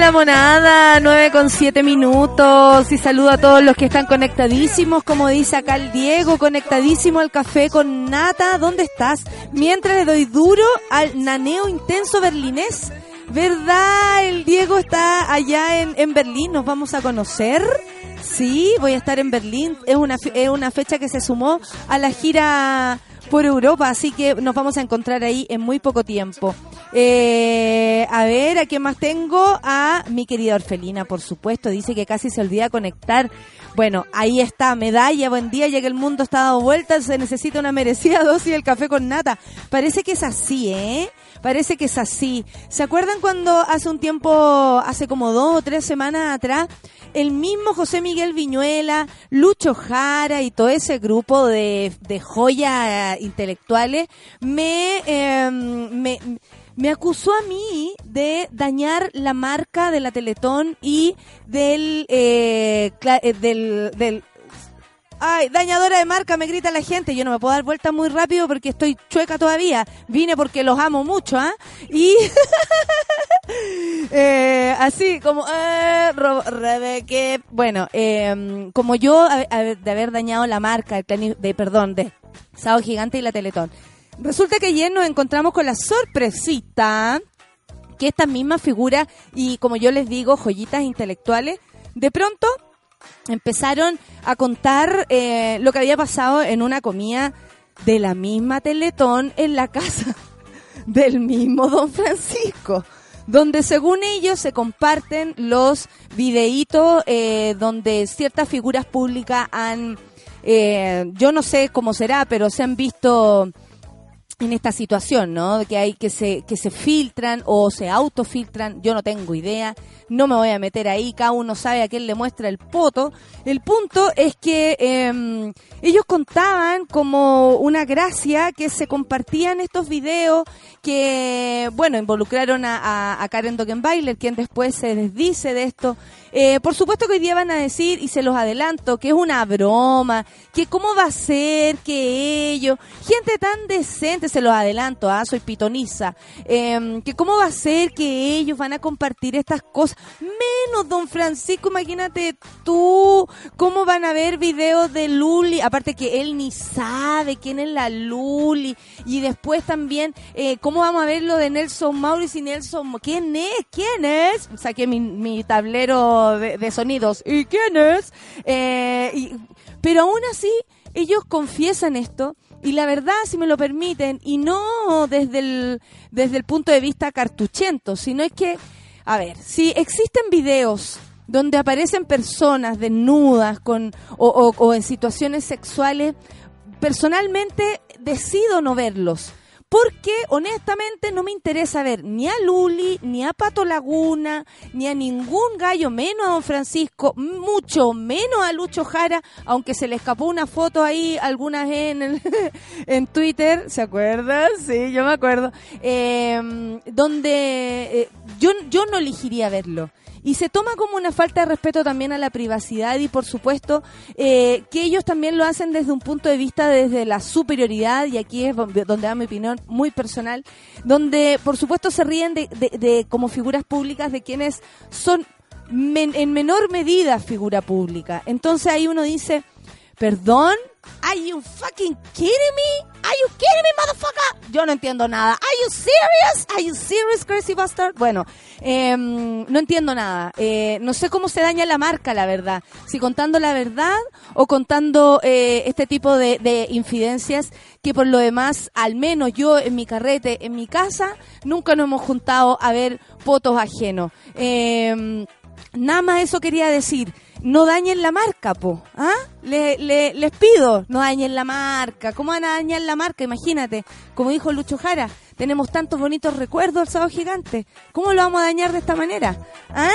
Hola monada, 9 con 7 minutos y saludo a todos los que están conectadísimos, como dice acá el Diego, conectadísimo al café con nata, ¿dónde estás? Mientras le doy duro al naneo intenso berlinés, ¿verdad? El Diego está allá en, en Berlín, nos vamos a conocer. Sí, voy a estar en Berlín, es una, es una fecha que se sumó a la gira por Europa, así que nos vamos a encontrar ahí en muy poco tiempo. Eh, a ver, ¿a quién más tengo? A mi querida Orfelina, por supuesto. Dice que casi se olvida conectar. Bueno, ahí está, medalla, buen día, ya que el mundo está dado vueltas, se necesita una merecida dosis del café con nata. Parece que es así, ¿eh? Parece que es así. ¿Se acuerdan cuando hace un tiempo, hace como dos o tres semanas atrás, el mismo José Miguel Viñuela, Lucho Jara y todo ese grupo de, de joyas intelectuales me, eh, me me acusó a mí de dañar la marca de la Teletón y del, eh, eh, del, del Ay, dañadora de marca, me grita la gente. Yo no me puedo dar vuelta muy rápido porque estoy chueca todavía. Vine porque los amo mucho, ¿ah? Y eh, así como eh, Rebeque. Bueno, eh, como yo de haber dañado la marca de, perdón de Sao Gigante y la Teletón. Resulta que ayer nos encontramos con la sorpresita que esta misma figura y como yo les digo, joyitas intelectuales, de pronto empezaron a contar eh, lo que había pasado en una comida de la misma Teletón en la casa del mismo Don Francisco, donde según ellos se comparten los videitos eh, donde ciertas figuras públicas han, eh, yo no sé cómo será, pero se han visto en esta situación, ¿no? Que hay que se que se filtran o se autofiltran, yo no tengo idea, no me voy a meter ahí, cada uno sabe a quién le muestra el poto. El punto es que eh, ellos contaban como una gracia que se compartían estos videos que, bueno, involucraron a, a, Karen Dogenbailer, quien después se desdice de esto. Eh, por supuesto que hoy día van a decir, y se los adelanto, que es una broma, que cómo va a ser que ellos, gente tan decente, se los adelanto, ah, soy pitoniza, eh, que cómo va a ser que ellos van a compartir estas cosas, menos don Francisco, imagínate tú, cómo van a ver videos de Luli, aparte que él ni sabe quién es la Luli, y después también, eh, cómo vamos a ver lo de Nelson Maurice y Nelson, ¿quién es? ¿Quién es? Saqué mi, mi tablero de, sonidos, ¿y quién es? Eh, pero aún así, ellos confiesan esto, y la verdad, si me lo permiten, y no desde el, desde el punto de vista cartuchento, sino es que, a ver, si existen videos donde aparecen personas desnudas con, o en situaciones sexuales, personalmente decido no verlos porque honestamente no me interesa ver ni a Luli, ni a Pato Laguna, ni a ningún gallo, menos a Don Francisco, mucho menos a Lucho Jara, aunque se le escapó una foto ahí, algunas en, en Twitter, ¿se acuerdan? Sí, yo me acuerdo, em, donde eh, yo, yo no elegiría verlo y se toma como una falta de respeto también a la privacidad y por supuesto eh, que ellos también lo hacen desde un punto de vista desde la superioridad y aquí es donde da mi opinión muy personal donde por supuesto se ríen de, de, como figuras públicas de quienes son en menor medida figura pública. Entonces ahí uno dice perdón Are you fucking kidding me? Are you kidding me, motherfucker? Yo no entiendo nada. Are you serious? Are you serious, crazy bastard? Bueno, em, no entiendo nada. Eh, no sé cómo se daña la marca, la verdad. Si contando la verdad o contando eh, este tipo de, de infidencias que por lo demás, al menos yo en mi carrete, en mi casa, nunca nos hemos juntado a ver fotos ajenos. Eh, nada más eso quería decir. No dañen la marca, po. ¿Ah? Le- le- les pido, no dañen la marca. ¿Cómo van a dañar la marca? Imagínate, como dijo Lucho Jara, tenemos tantos bonitos recuerdos del sábado gigante. ¿Cómo lo vamos a dañar de esta manera? ¿Ah?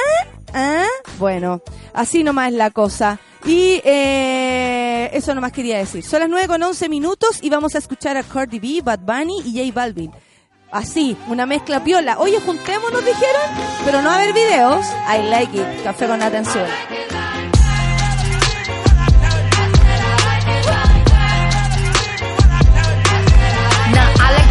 ¿Ah? Bueno, así nomás es la cosa. Y eh, eso nomás quería decir. Son las 9 con 11 minutos y vamos a escuchar a Cardi B, Bad Bunny y J Balvin. Así, una mezcla piola. Oye, juntémonos, dijeron, pero no a ver videos. I like it. Café con atención.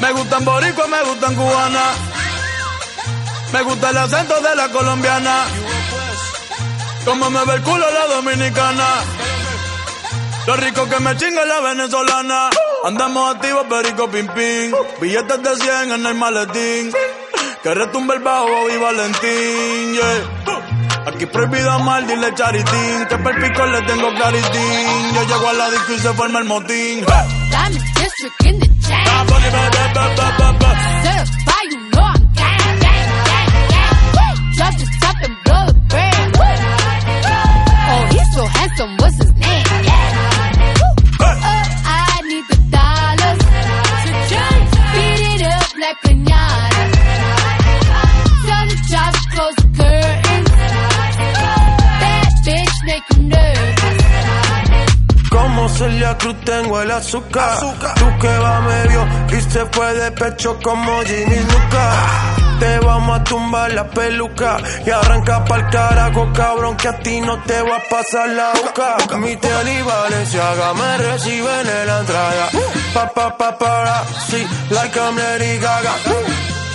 Me gustan boricua, me gustan cubana. Me gusta el acento de la colombiana. Como me ve el culo la dominicana. Lo rico que me chinga la venezolana. Andamos activos, perico pim pim. Billetes de 100 en el maletín. Que retumbe el bajo y Valentín, yeah. Aquí prohibido mal, dile charitín. Que perpico le tengo claritín. Yo llego a la disco y se forma el motín. In district in the chain. Ah, bunny, ba, ba, ba, ba, ba, ba. Certified, you know I'm gang, gang, gang, gang. Drop the top and blow the brand. Oh, he's so handsome, what's his Celia Cruz tengo el azúcar. Tú que va medio y se fue de pecho como Jimmy Luca. Te vamos a tumbar la peluca y arranca pa'l carajo, cabrón, que a ti no te va a pasar la boca. Mi tía y Valenciaga me reciben en la entrada. Pa, pa, pa, sí, like I'm Lady Gaga.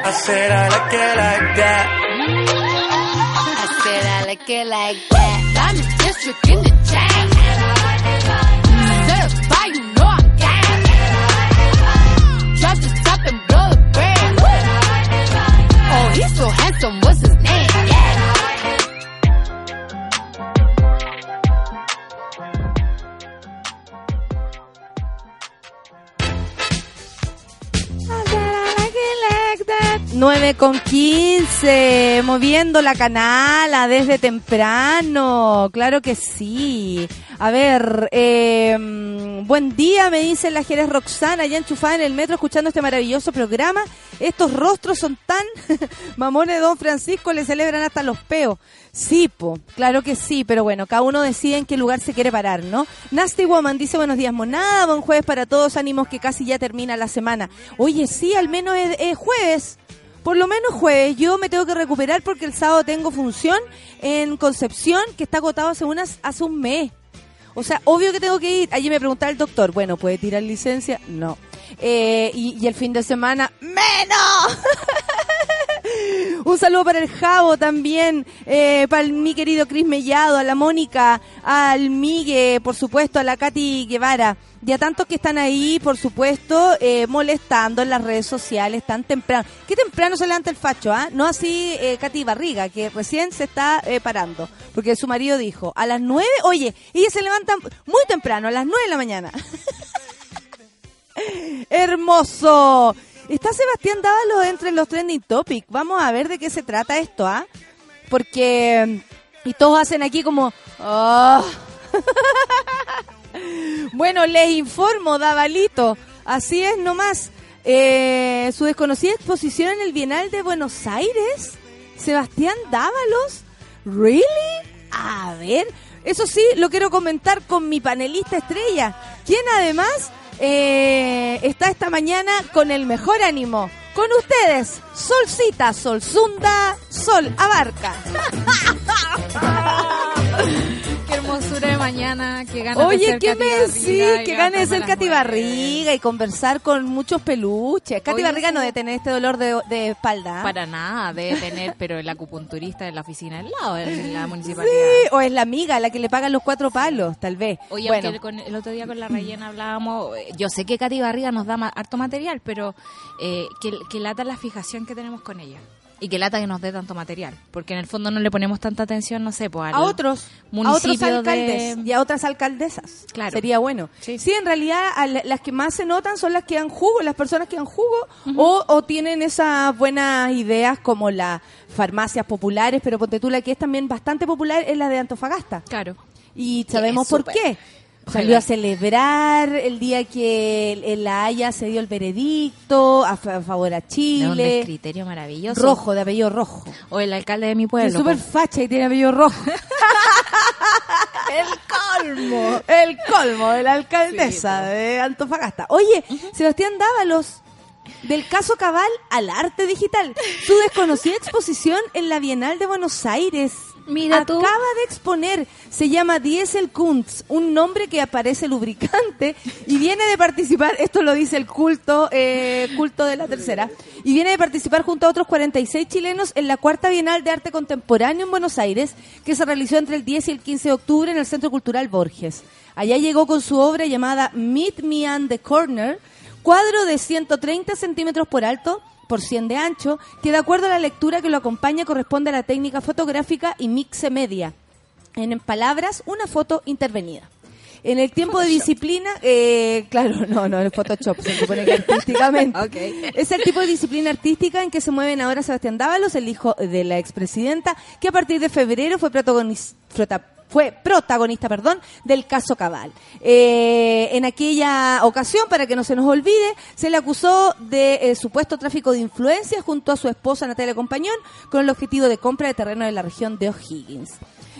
I said I like it like that. I said I like it like that. I'm in district in the chain. Certified, you know I'm gang. Drop the and blow the brand. Oh, he's so handsome, what's his name? 9 con 15, moviendo la canala desde temprano, claro que sí. A ver, eh, buen día, me dice la Jerez Roxana, ya enchufada en el metro escuchando este maravilloso programa. Estos rostros son tan mamones, don Francisco, le celebran hasta los peos. Sí, po, claro que sí, pero bueno, cada uno decide en qué lugar se quiere parar, ¿no? Nasty Woman dice buenos días, monada, buen jueves para todos, ánimos que casi ya termina la semana. Oye, sí, al menos es jueves. Por lo menos jueves, yo me tengo que recuperar porque el sábado tengo función en Concepción que está agotado hace, unas, hace un mes. O sea, obvio que tengo que ir. Allí me preguntaba el doctor, bueno, ¿puede tirar licencia? No. Eh, y, y el fin de semana, ¡menos! Un saludo para el Javo también, eh, para mi querido Cris Mellado, a la Mónica, al Migue, por supuesto, a la Katy Guevara. Y a tantos que están ahí, por supuesto, eh, molestando en las redes sociales tan temprano. ¿Qué temprano se levanta el facho, ah? No así eh, Katy Barriga, que recién se está eh, parando. Porque su marido dijo, a las nueve, oye, ella se levanta muy temprano, a las nueve de la mañana. Hermoso. Está Sebastián Dávalos entre los trending topics. Vamos a ver de qué se trata esto, ¿ah? Porque y todos hacen aquí como "Ah". Bueno, les informo, Davalito. Así es nomás. Eh, su desconocida exposición en el Bienal de Buenos Aires. Sebastián Dávalos. ¿Really? A ver. Eso sí, lo quiero comentar con mi panelista estrella, quien además eh, está esta mañana con el mejor ánimo. Con ustedes, Solcita, Solzunda, Sol Abarca. Qué hermosura de mañana, qué ganas de Oye, ser ¿qué me y Que gane de ser Katy Barriga y conversar con muchos peluches. Katy Oye, Barriga no sí. debe tener este dolor de, de espalda. Para nada, debe tener, pero el acupunturista en la oficina al lado, en la municipalidad. Sí, o es la amiga la que le pagan los cuatro palos, tal vez. Oye, bueno, aunque el, el otro día con la rellena hablábamos, yo sé que Katy Barriga nos da ma- harto material, pero eh, que, que lata la fijación que tenemos con ella. Y que lata que nos dé tanto material, porque en el fondo no le ponemos tanta atención, no sé, pues a otros, a otros alcaldes de- y a otras alcaldesas. Claro. Sería bueno. Sí. Sí, en realidad a la- las que más se notan son las que dan jugo, las personas que dan jugo o, o tienen esas buenas ideas como las farmacias populares, pero ponte tú la que es también bastante popular es la de Antofagasta. Claro. Y sabemos por súper. qué. Salió a celebrar el día que en La Haya se dio el veredicto a, fa- a favor a De un Chile. criterio maravilloso. Rojo, de apellido rojo. O el alcalde de mi Es pueblo. súper po. facha y tiene apellido rojo. el colmo. El colmo de la alcaldesa de Antofagasta. Oye, Sebastián Dávalos. Del caso Cabal al arte digital. Su desconocida exposición en la Bienal de Buenos Aires. Acaba de exponer. Se llama Diesel Kunz, un nombre que aparece lubricante y viene de participar. Esto lo dice el culto, eh, culto de la tercera. Y viene de participar junto a otros 46 chilenos en la cuarta Bienal de Arte Contemporáneo en Buenos Aires, que se realizó entre el 10 y el 15 de octubre en el Centro Cultural Borges. Allá llegó con su obra llamada Meet Me on the Corner, cuadro de 130 centímetros por alto por 100 de ancho, que de acuerdo a la lectura que lo acompaña corresponde a la técnica fotográfica y mixe media. En palabras, una foto intervenida. En el tiempo de disciplina, eh, claro, no, no, es Photoshop, se supone que artísticamente. Es el tipo de disciplina artística en que se mueven ahora Sebastián Dávalos, el hijo de la expresidenta, que a partir de febrero fue protagonista, fue protagonista, perdón, del caso Cabal. Eh, en aquella ocasión, para que no se nos olvide, se le acusó de eh, supuesto tráfico de influencias junto a su esposa Natalia Compañón con el objetivo de compra de terreno en la región de O'Higgins.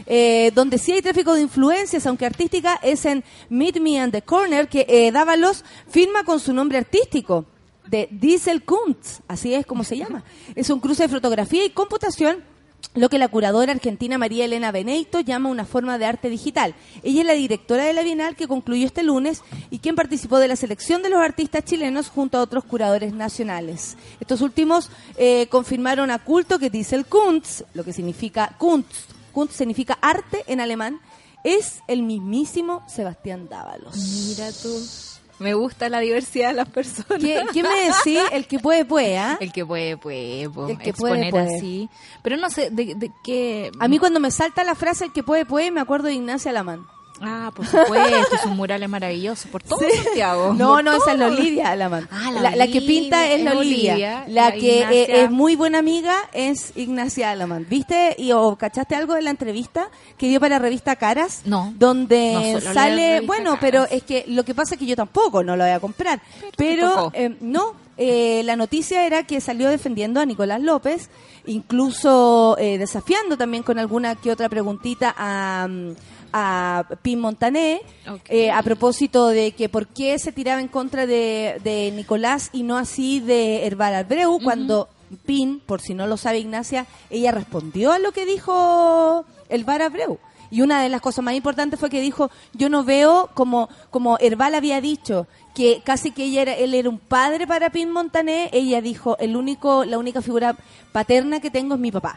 Eh, donde sí hay tráfico de influencias, aunque artística, es en Meet Me and the Corner, que eh, Dávalos firma con su nombre artístico de Diesel Kuntz, así es como se llama. Es un cruce de fotografía y computación lo que la curadora argentina María Elena Beneito llama una forma de arte digital. Ella es la directora de la Bienal que concluyó este lunes y quien participó de la selección de los artistas chilenos junto a otros curadores nacionales. Estos últimos eh, confirmaron a culto que Diesel Kunst, lo que significa Kunst, Kunst significa arte en alemán, es el mismísimo Sebastián Dávalos. Mira tú. Me gusta la diversidad de las personas. ¿Qué, qué me decís? El que puede, puede, ¿ah? El que puede, puede, po. El que puede, exponer puede. así. Pero no sé, de, de qué... A mí cuando me salta la frase el que puede, puede, me acuerdo de Ignacia Lamán. Ah, por supuesto, sus murales maravillosos por todo Santiago. No, no, esa es la todo. Olivia Alamán. Ah, la, la la que pinta es la es Olivia. Olivia, la la que eh, Ignacia. es muy buena amiga es Ignacia Alamán. ¿Viste y o cachaste algo de la entrevista que dio para la revista Caras? No. Donde No sale, bueno, Caras. pero es que lo que pasa es que yo tampoco no lo voy a comprar. Pero, eh, no, eh, la noticia era que salió defendiendo a Nicolás López, incluso eh, desafiando también con alguna que otra preguntita a, mm, a Pim Montané, eh, a propósito de que por qué se tiraba en contra de, de Nicolás y no así de Herbal Abreu, cuando Pin, por si no lo sabe Ignacia, ella respondió a lo que dijo Herbal Abreu. Y una de las cosas más importantes fue que dijo, yo no veo como, como Herbal había dicho, que casi que ella era, él era un padre para Pin Montané, ella dijo, el único, la única figura paterna que tengo es mi papá.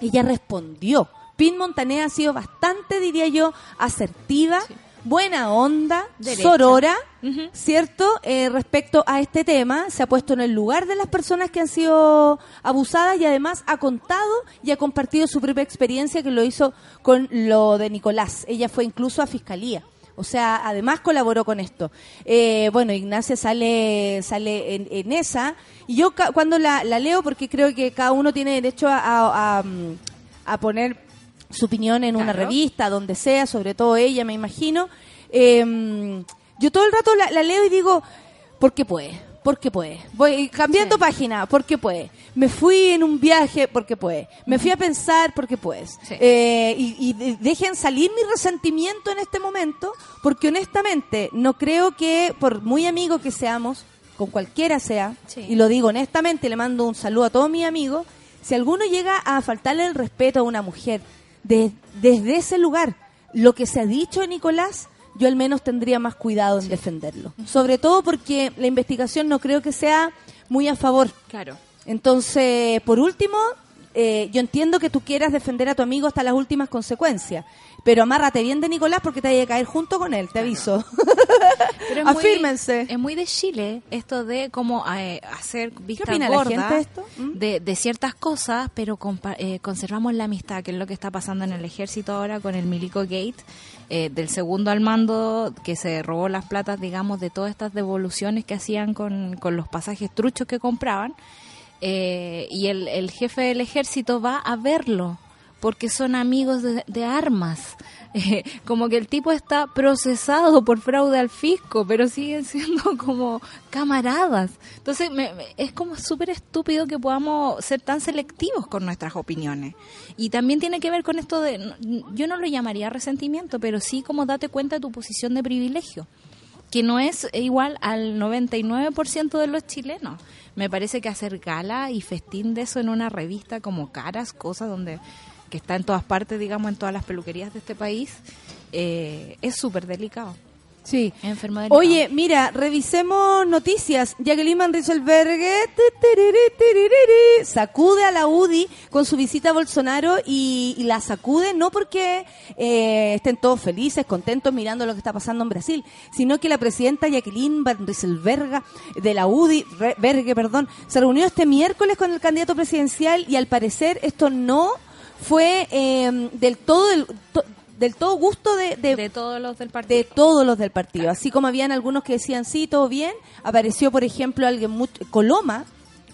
Ella respondió. Pin Montané ha sido bastante, diría yo, asertiva, buena onda, Derecha. sorora. ¿cierto? Eh, respecto a este tema, se ha puesto en el lugar de las personas que han sido abusadas y además ha contado y ha compartido su propia experiencia que lo hizo con lo de Nicolás. Ella fue incluso a fiscalía. O sea, además colaboró con esto. Eh, bueno, Ignacia sale sale en, en esa. Y yo cuando la, la leo, porque creo que cada uno tiene derecho a, a- a, mm, a poner su opinión en una revista, donde sea, sobre todo ella, me imagino. Eh, yo todo el rato la, la leo y digo, ¿por qué puede? ¿Por qué puede? Voy cambiando Sí. página, ¿por qué puede? Me fui en un viaje, ¿por qué puede? Me fui a pensar, ¿por qué puedes? Sí. Eh, y, y de- dejen salir mi resentimiento en este momento, porque honestamente no creo que, por muy amigos que seamos, con cualquiera sea, Sí. y lo digo honestamente, le mando un saludo a todos mis amigos, si alguno llega a faltarle el respeto a una mujer de- desde ese lugar, lo que se ha dicho de Nicolás, yo al menos tendría más cuidado en defenderlo. Sobre todo porque la investigación no creo que sea muy a favor. Claro. Entonces, por último, eh, yo entiendo que tú quieras defender a tu amigo hasta las últimas consecuencias, pero amárrate bien de Nicolás porque te vaya a caer junto con él, te aviso. Pero es muy- Afírmense. es muy de Chile esto de cómo eh, hacer vista opina la gorda gente de esto? ¿Mm? de, de ciertas cosas, pero eh, conservamos la amistad, que es lo que está pasando en el ejército ahora con el Milico Gate, eh, del segundo al mando que se robó las platas, digamos, de todas estas devoluciones que hacían con, con los pasajes truchos que compraban. Eh, y el, el jefe del ejército va a verlo porque son amigos de, armas. Eh, como que el tipo está procesado por fraude al fisco, pero siguen siendo como camaradas. Entonces me- es como súper estúpido que podamos ser tan selectivos con nuestras opiniones. Y también tiene que ver con esto de, yo no lo llamaría resentimiento, pero sí como date cuenta de tu posición de privilegio que no es igual al 99% de los chilenos. Me parece que hacer gala y festín de eso en una revista como Caras, cosas donde que está en todas partes, digamos, en todas las peluquerías de este país, eh, es súper delicado. Sí. Enfermo delicado. Oye, mira, revisemos noticias. Jacqueline Van tiriri, tiririri, sacude a la UDI con su visita a Bolsonaro y, y la sacude no porque eh, estén todos felices, contentos mirando lo que está pasando en Brasil, sino que la presidenta Jacqueline Van Rieselberga de la UDI, Re- Berge, perdón, se reunió este miércoles con el candidato presidencial y al parecer esto no fue eh, del todo del, to- del todo gusto de, de- de todos los del partido. de todos los del partido. Así como habían algunos que decían sí, todo bien, apareció, por ejemplo, alguien muy, Coloma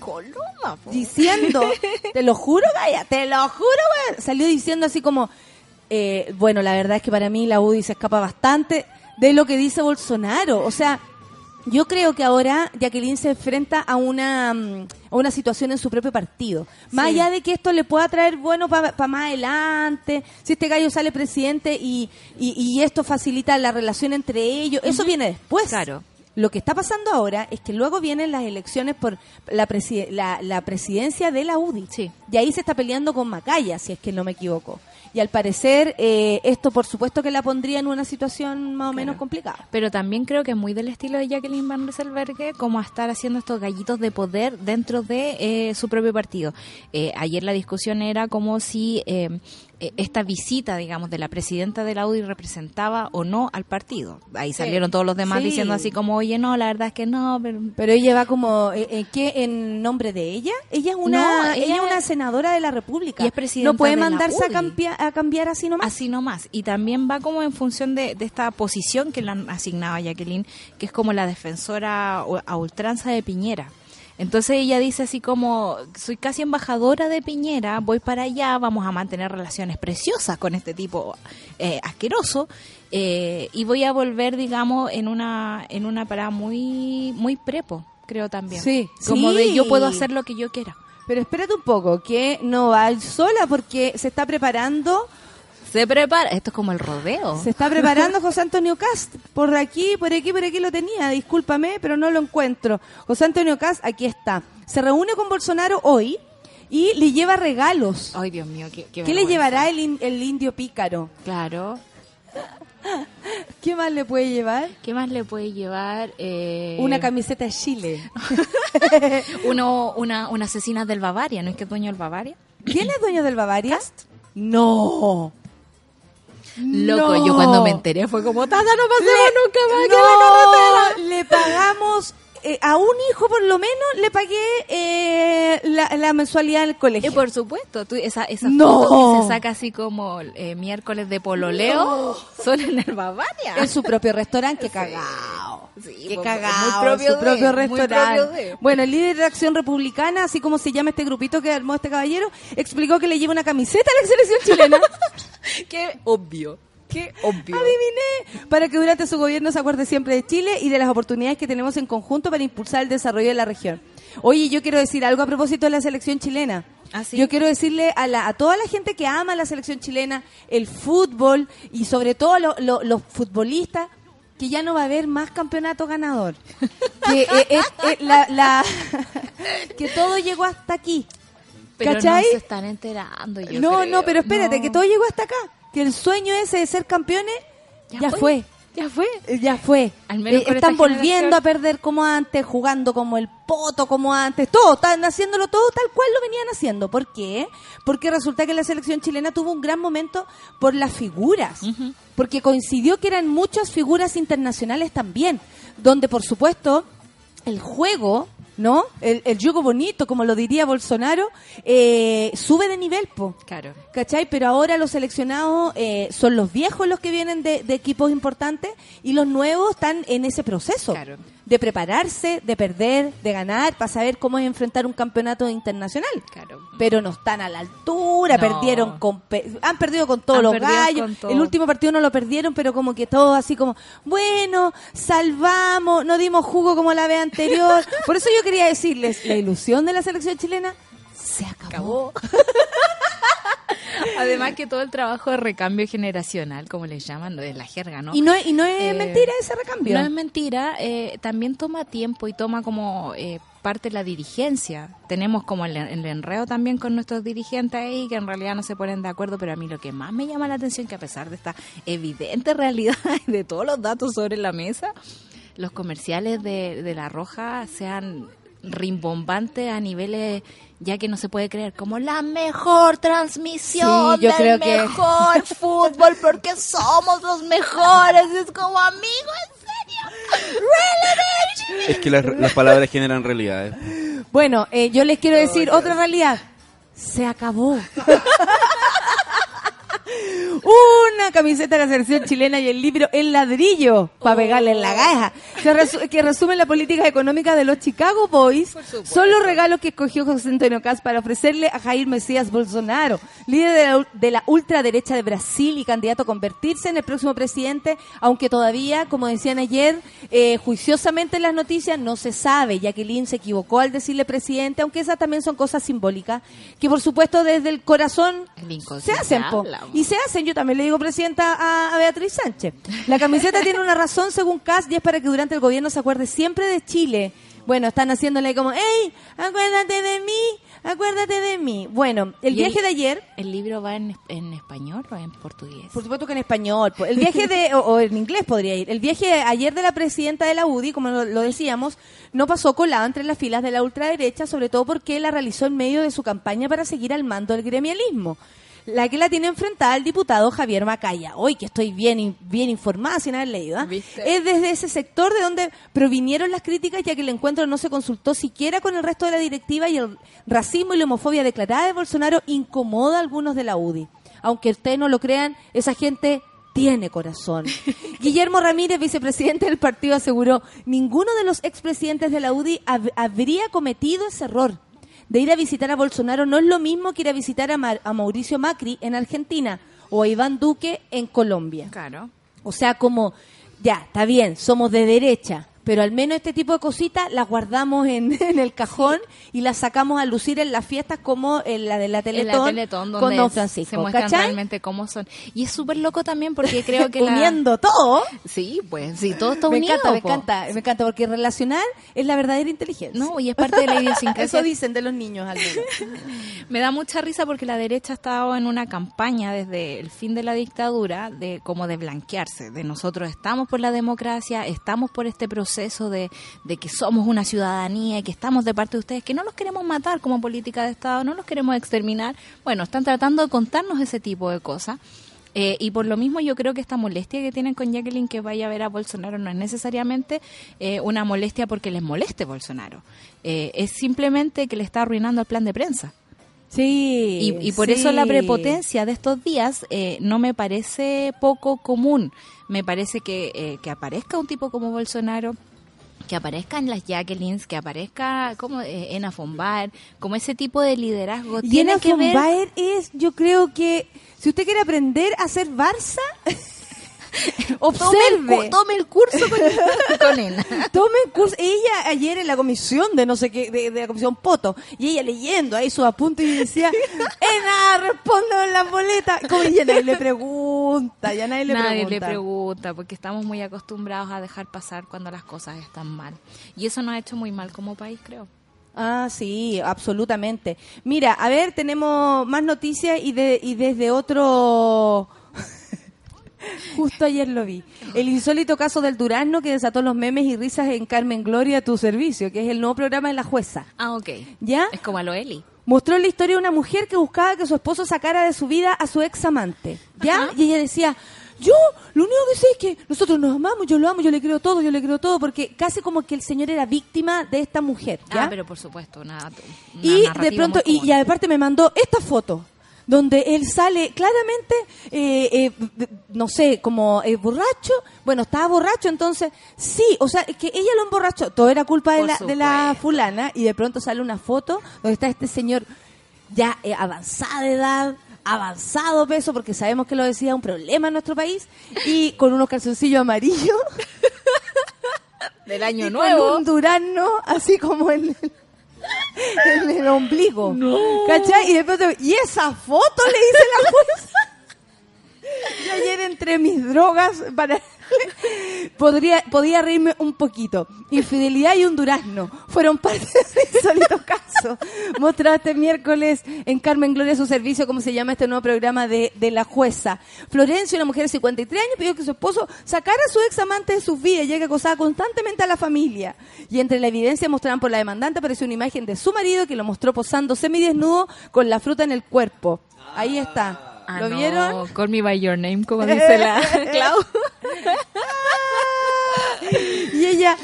Coloma, po. diciendo, te lo juro, Gaya, te lo juro, güey. Salió diciendo así como, eh, bueno, la verdad es que para mí la UDI se escapa bastante de lo que dice Bolsonaro. O sea, yo creo que ahora Jacqueline se enfrenta a una, mm, a una situación en su propio partido. Más Sí. allá de que esto le pueda traer bueno para más adelante, si este gallo sale presidente y, y, y esto facilita la relación entre ellos, eso viene después. Claro. Lo que está pasando ahora es que luego vienen las elecciones por la, presi- la, la presidencia de la UDI. Sí. Y ahí se está peleando con Macaya, si es que no me equivoco. Y al parecer, eh, esto por supuesto que la pondría en una situación más o menos complicada. Pero también creo que es muy del estilo de Jacqueline Van Rieselberghe como a estar haciendo estos gallitos de poder dentro de eh, su propio partido. Eh, ayer la discusión era como si eh, eh, esta visita, digamos, de la presidenta de la UDI representaba o no al partido. Ahí salieron todos los demás Sí. diciendo así como, oye, no, la verdad es que no, pero... Pero ella va como, eh, eh, ¿qué? ¿En nombre de ella? Ella es una, No, ella, ella es una senadora de la República. Y es presidenta No puede de la mandarse a, UDI. campia- a cambiar así nomás. Así nomás. Y también va como en función de, de esta posición que le han asignado a Jacqueline, que es como la defensora a ultranza de Piñera. Entonces ella dice así como, soy casi embajadora de Piñera, voy para allá, vamos a mantener relaciones preciosas con este tipo eh, asqueroso eh, y voy a volver, digamos, en una en una parada muy muy prepo, creo también. Sí. Como Sí. de yo puedo hacer lo que yo quiera. Pero espérate un poco, que no va sola porque se está preparando, Se prepara, esto es como el rodeo. se está preparando José Antonio Cast. Por aquí, por aquí, por aquí lo tenía, discúlpame, pero no lo encuentro. José Antonio Cast, aquí está. Se reúne con Bolsonaro hoy y le lleva regalos. Ay, Dios mío, qué, qué ¿Qué le llevará el, in- el indio pícaro? Claro. ¿Qué más le puede llevar? ¿Qué más le puede llevar? Eh, Una camiseta de Chile. uno, una, una asesina del Bavaria, ¿no es que es dueño del Bavaria? ¿Quién es dueño del Bavaria? No. Loco, No. yo cuando me enteré fue como, ¡Tata, no pasemos Le- nunca más que no, la carretera! Le pagamos, eh, a un hijo por lo menos le pagué eh, la, la mensualidad del colegio. Y por supuesto, tú, esa, esa No. foto que se saca así como eh, miércoles de pololeo son en el Bavaria. en su propio restaurante, que cagao. Sí, Qué pues, cagao, muy propio su propio de, restaurante. propio. Bueno, el líder de Acción Republicana, así como se llama este grupito que armó este caballero, explicó que le lleva una camiseta a la selección chilena. Qué obvio, qué obvio. Adiviné. Para que durante su gobierno se acuerde siempre de Chile y de las oportunidades que tenemos en conjunto para impulsar el desarrollo de la región. Oye, yo quiero decir algo a propósito de la selección chilena. ¿Ah, sí? Yo quiero decirle a, la, a toda la gente que ama la selección chilena, el fútbol y sobre todo lo- lo- los futbolistas, que ya no va a haber más campeonato ganador. que, eh, es- eh, la- la- que todo llegó hasta aquí. Pero ¿Cachai? no se están enterando, yo no, creo. no, pero espérate, No. que todo llegó hasta acá. Que el sueño ese de ser campeones ya, fue. Ya fue. Eh, Ya fue. Al menos Eh, están volviendo a perder como antes, jugando como el poto como antes. Todo, están haciéndolo todo tal cual lo venían haciendo. ¿Por qué? Porque resulta que la selección chilena tuvo un gran momento por las figuras. Porque coincidió que eran muchas figuras internacionales también. Donde, por supuesto, el juego, ¿no? El, el juego bonito, como lo diría Bolsonaro, eh, sube de nivel, po. Claro. ¿Cachai? Pero ahora los seleccionados eh, son los viejos los que vienen de, de equipos importantes y los nuevos están en ese proceso Claro. De prepararse, de perder, de ganar, para saber cómo es enfrentar un campeonato internacional. Claro. Pero no están a la altura, No. perdieron con, pe- han perdido con todos Han los gallos. todo. El último partido no lo perdieron, pero como que todo así como, bueno, salvamos, no dimos jugo como la vez anterior. Por eso yo quería decirles, la ilusión de la selección chilena se acabó. Además que todo el trabajo de recambio generacional, como le llaman, de la jerga, ¿no? Y no, es- y no es Eh, mentira ese recambio. No es mentira, eh, también toma tiempo y toma como eh, parte la dirigencia. Tenemos como el, el enredo también con nuestros dirigentes ahí, que en realidad no se ponen de acuerdo, pero a mí lo que más me llama la atención que a pesar de esta evidente realidad y de todos los datos sobre la mesa, los comerciales de, de La Roja sean rimbombantes a niveles ya que no se puede creer como la mejor transmisión Sí, yo del creo que- mejor fútbol porque somos los mejores es como amigo en serio Es que las, las palabras generan realidades. Bueno, eh, yo les quiero decir otra realidad. Se acabó. Una camiseta de la selección chilena y el libro El ladrillo para pegarle en la gaja. Que, resu- que resume la política económica de los Chicago Boys. Son los regalos que escogió José Antonio Caz para ofrecerle a Jair Mesías Bolsonaro, líder de la, de la ultraderecha de Brasil y candidato a convertirse en el próximo presidente, aunque todavía, como decían ayer, eh, juiciosamente en las noticias no se sabe. Jacqueline se equivocó al decirle presidente, aunque esas también son cosas simbólicas, que por supuesto desde el corazón El se hacen, po. Y se hacen, yo también le digo presidenta a, a Beatriz Sánchez. La camiseta tiene una razón según Cas y es para que durante el gobierno se acuerde siempre de Chile. Bueno, están haciéndole como, hey, acuérdate de mí, acuérdate de mí. Bueno, el ¿Y viaje el- de ayer, el libro va en, en español o en portugués por supuesto que en español, el viaje de, o, o en inglés podría ir, el viaje de ayer de la presidenta de la UDI, como lo, lo decíamos, no pasó colado entre las filas de la ultraderecha, sobre todo porque la realizó en medio de su campaña para seguir al mando del gremialismo. La que la tiene enfrentada al diputado Javier Macaya. Hoy que estoy bien, bien informada sin haber leído. ¿ah? Es desde ese sector de donde provinieron las críticas, ya que el encuentro no se consultó siquiera con el resto de la directiva y el racismo y la homofobia declarada de Bolsonaro incomoda a algunos de la UDI. Aunque ustedes no lo crean, esa gente tiene corazón. Guillermo Ramírez, vicepresidente del partido, aseguró, ninguno de los expresidentes de la UDI hab- habría cometido ese error. De ir a visitar a Bolsonaro no es lo mismo que ir a visitar a, Mar- a Mauricio Macri en Argentina o a Iván Duque en Colombia. Claro. O sea, como, ya, está bien, somos de derecha, pero al menos este tipo de cositas las guardamos en, en el cajón y las sacamos a lucir en las fiestas como en la de la Teletón, la Teletón, donde con Don se Francisco. muestran ¿cachai? realmente cómo son. Y es súper loco también porque creo que la... Uniendo todo. Sí, pues, sí, todo está Me unido. encanta, me encanta, me encanta, porque relacionar es la verdadera inteligencia. No, y es parte de la idiosincrasia. Eso dicen de los niños al menos. Me da mucha risa porque la derecha ha estado en una campaña desde el fin de la dictadura de como de blanquearse, de nosotros estamos por la democracia, estamos por este proceso de, de que somos una ciudadanía y que estamos de parte de ustedes, que no los queremos matar como política de Estado, no los queremos exterminar. Bueno, están tratando de contarnos ese tipo de cosas. Eh, y por lo mismo yo creo que esta molestia que tienen con Jacqueline que vaya a ver a Bolsonaro no es necesariamente eh, una molestia porque les moleste Bolsonaro. Eh, es simplemente que le está arruinando el plan de prensa. Sí. Y, y por sí. eso la prepotencia de estos días eh, no me parece poco común. Me parece que, eh, que aparezca un tipo como Bolsonaro, que aparezcan las Jacquelines, que aparezca como eh, Ena como ese tipo de liderazgo. Y Ena que von ver Baer es, yo creo que, si usted quiere aprender a hacer Barça, Tome el, cu- observe. tome el curso con, con Ena. Tome el curso. Ella ayer en la comisión de no sé qué, de, de la comisión Poto, y ella leyendo ahí sus apuntes y decía, Ena, responde en la boleta. Como ya nadie le pregunta, ya nadie le Nadie pregunta. le pregunta, porque estamos muy acostumbrados a dejar pasar cuando las cosas están mal. Y eso nos ha hecho muy mal como país, creo. Ah, sí, absolutamente. Mira, a ver, tenemos más noticias y, de, y desde otro... Justo ayer lo vi. El insólito caso del Durazno que desató los memes y risas en Carmen Gloria a tu servicio, que es el nuevo programa de la jueza. Ah, ok. ¿Ya? Es como a lo Eli. Mostró la historia de una mujer que buscaba que su esposo sacara de su vida a su ex amante. ¿Ya? Ajá. Y ella decía, yo lo único que sé es que nosotros nos amamos, yo lo amo, yo le creo todo, yo le creo todo, porque casi como que el señor era víctima de esta mujer. ¿ya? Ah, pero por supuesto, una y de pronto, y, y aparte me mandó esta foto, donde él sale claramente, eh, eh, no sé, como eh, borracho. Bueno, estaba borracho, entonces, sí, o sea, es que ella lo emborrachó. Todo era culpa de la, de la fulana, y de pronto sale una foto donde está este señor ya eh, avanzada de edad, avanzado peso, porque sabemos que lo decía un problema en nuestro país, y con unos calzoncillos amarillos. Del año y nuevo. Con un durazno, así como en el, en el ombligo. ¿Cachai? Y después, ¿y esa foto? Le dice la jueza. Yo ayer entre mis drogas para podría podía reírme un poquito. Infidelidad y un durazno fueron parte de insólito caso. Mostrado este miércoles en Carmen Gloria su servicio, como se llama este nuevo programa de, de la jueza. Florencia, una mujer de 53 años, pidió que su esposo sacara a su ex amante de sus vidas, ya que acosaba constantemente a la familia. Y entre la evidencia mostrada por la demandante apareció una imagen de su marido que lo mostró posando semidesnudo con la fruta en el cuerpo. Ahí está. Ah, ¿Lo no, vieron? Call me by your name, como dice la Clau. Y ella,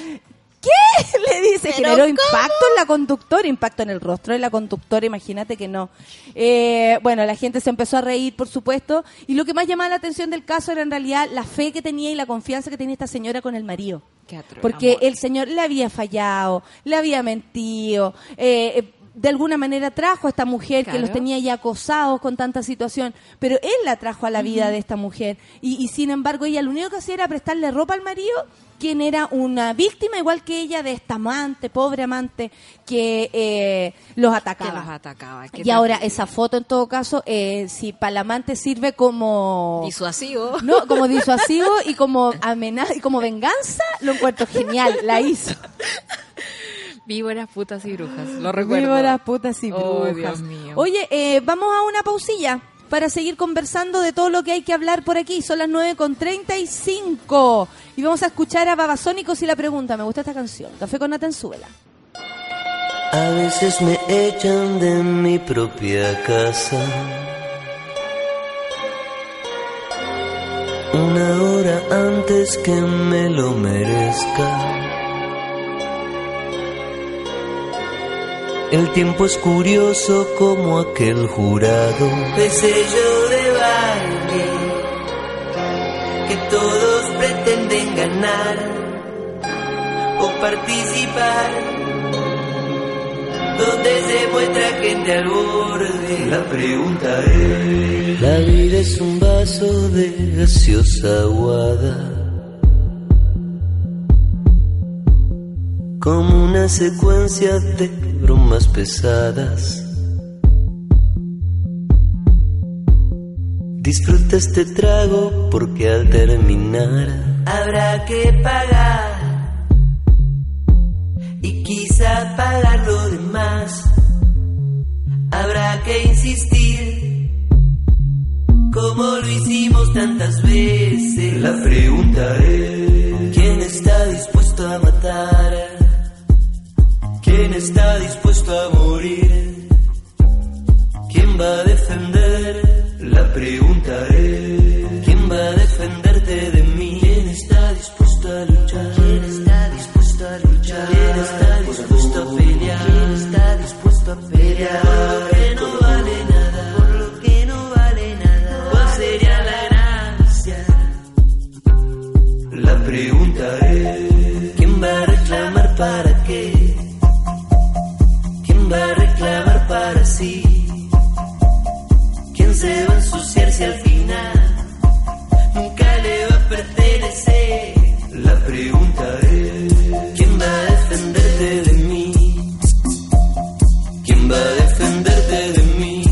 ¿qué? Le dice, ¿Pero generó cómo? impacto en la conductora, impacto en el rostro de la conductora, imagínate que no. Eh, bueno, la gente se empezó a reír, por supuesto, y lo que más llamaba la atención del caso era en realidad la fe que tenía y la confianza que tenía esta señora con el marido. Porque amor. el señor le había fallado, le había mentido, eh, eh, de alguna manera trajo a esta mujer que los tenía ya acosados con tanta situación, pero él la trajo a la vida de esta mujer y, y sin embargo ella lo único que hacía era prestarle ropa al marido, quien era una víctima igual que ella de esta amante, pobre amante, que eh, los Que atacaba. los atacaba. y ahora esa foto en todo caso, eh, si para la amante sirve como... Disuasivo. No, como disuasivo y como amenaza y como venganza, lo encuentro genial, la hizo. Víboras, putas y brujas. Lo recuerdo. Víboras, putas y oh, brujas. Mío. Oye, eh, vamos a una pausilla para seguir conversando de todo lo que hay que hablar por aquí. Son las 9.35 y vamos a escuchar a Babasónicos y la pregunta. Me gusta esta canción. Café con Natanzuela. A veces me echan de mi propia casa. Una hora antes que me lo merezca. El tiempo es curioso como aquel jurado de sello de baile que todos pretenden ganar o participar. Donde se muestra gente al borde. La pregunta es: La vida es un vaso de gaseosa aguada. Como una secuencia de bromas pesadas. Disfruta este trago porque al terminar habrá que pagar y quizá pagar lo demás. Habrá que insistir como lo hicimos tantas veces. La pregunta es: ¿quién está dispuesto a matar? ¿Quién está dispuesto a morir? ¿Quién va a defender? La pregunta es: ¿quién va a defenderte de mí? ¿Quién está dispuesto a luchar? ¿Quién está dispuesto a luchar? ¿Quién está dispuesto a pelear? ¿Quién está dispuesto a pelear? Por lo que no vale nada. ¿Cuál sería la gracia? La pregunta es: ¿quién va a reclamar para si al final nunca le va a pertenecer? La pregunta es: ¿quién va a defenderte de mí? ¿Quién va a defenderte de mí?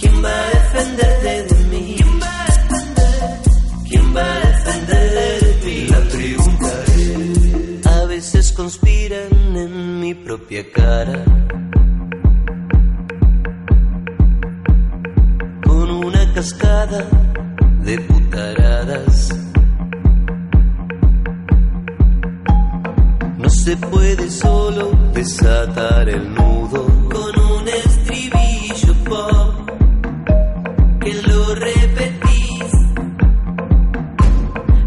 ¿Quién va a defenderte de mí? ¿Quién va a defender? ¿Quién va a defender de mí? La pregunta es: a veces conspiran en mi propia cara. Cascada de putaradas. No se puede solo desatar el nudo con un estribillo pop que lo repetís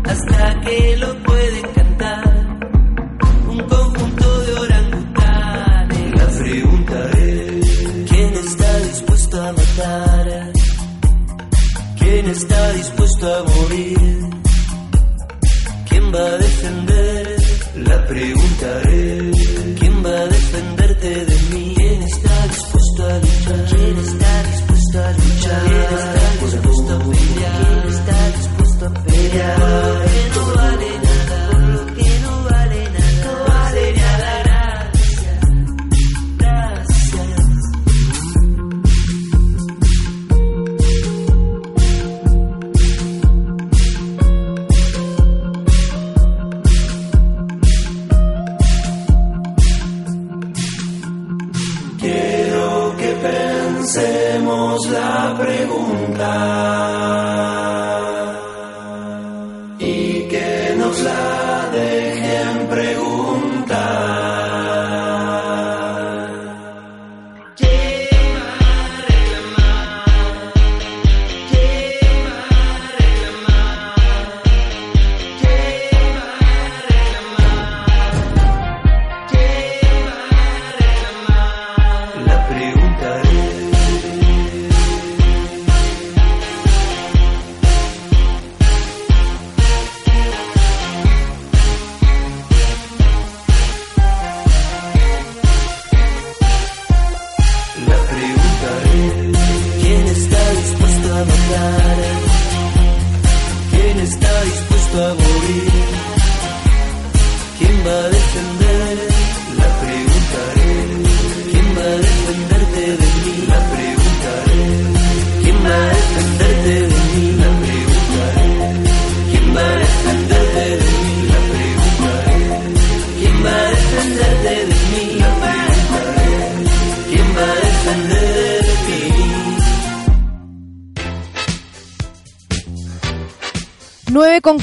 hasta que lo está dispuesto a morir?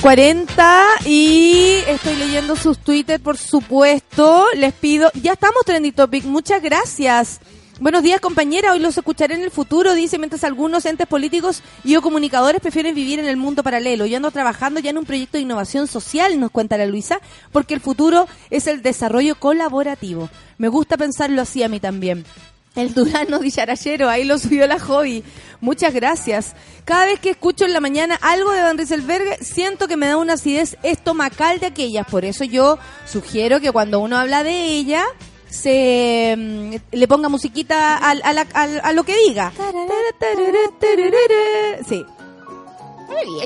40 y estoy leyendo sus Twitter, por supuesto. Les pido, ya estamos Trendy Topic, muchas gracias. Buenos días, compañera. Hoy los escucharé en el futuro, dice, mientras algunos entes políticos y o comunicadores prefieren vivir en el mundo paralelo. Yo ando trabajando ya en un proyecto de innovación social, nos cuenta la Luisa, porque el futuro es el desarrollo colaborativo. Me gusta pensarlo así a mí también. El Durano dicharachero, ahí lo subió la hobby. Muchas gracias. Cada vez que escucho en la mañana algo de Van Rieselberg, siento que me da una acidez estomacal de aquellas. Por eso yo sugiero que cuando uno habla de ella, se mm, le ponga musiquita al- a, la- al- a lo que diga. Sí.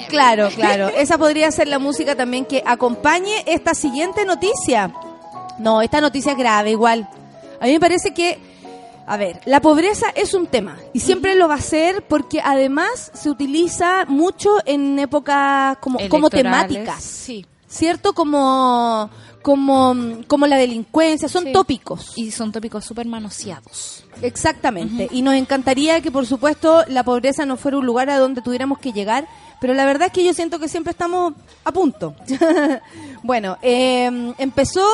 Claro, claro. Esa podría ser la música también que acompañe esta siguiente noticia. No, esta noticia es grave igual. A mí me parece que, a ver, la pobreza es un tema y siempre lo va a ser porque además se utiliza mucho en épocas como, como temáticas. Sí. ¿Cierto? Como, como, como la delincuencia, son Sí. tópicos. Y son tópicos súper manoseados. Exactamente. Y nos encantaría que, por supuesto, la pobreza no fuera un lugar a donde tuviéramos que llegar, pero la verdad es que yo siento que siempre estamos a punto. bueno, eh, empezó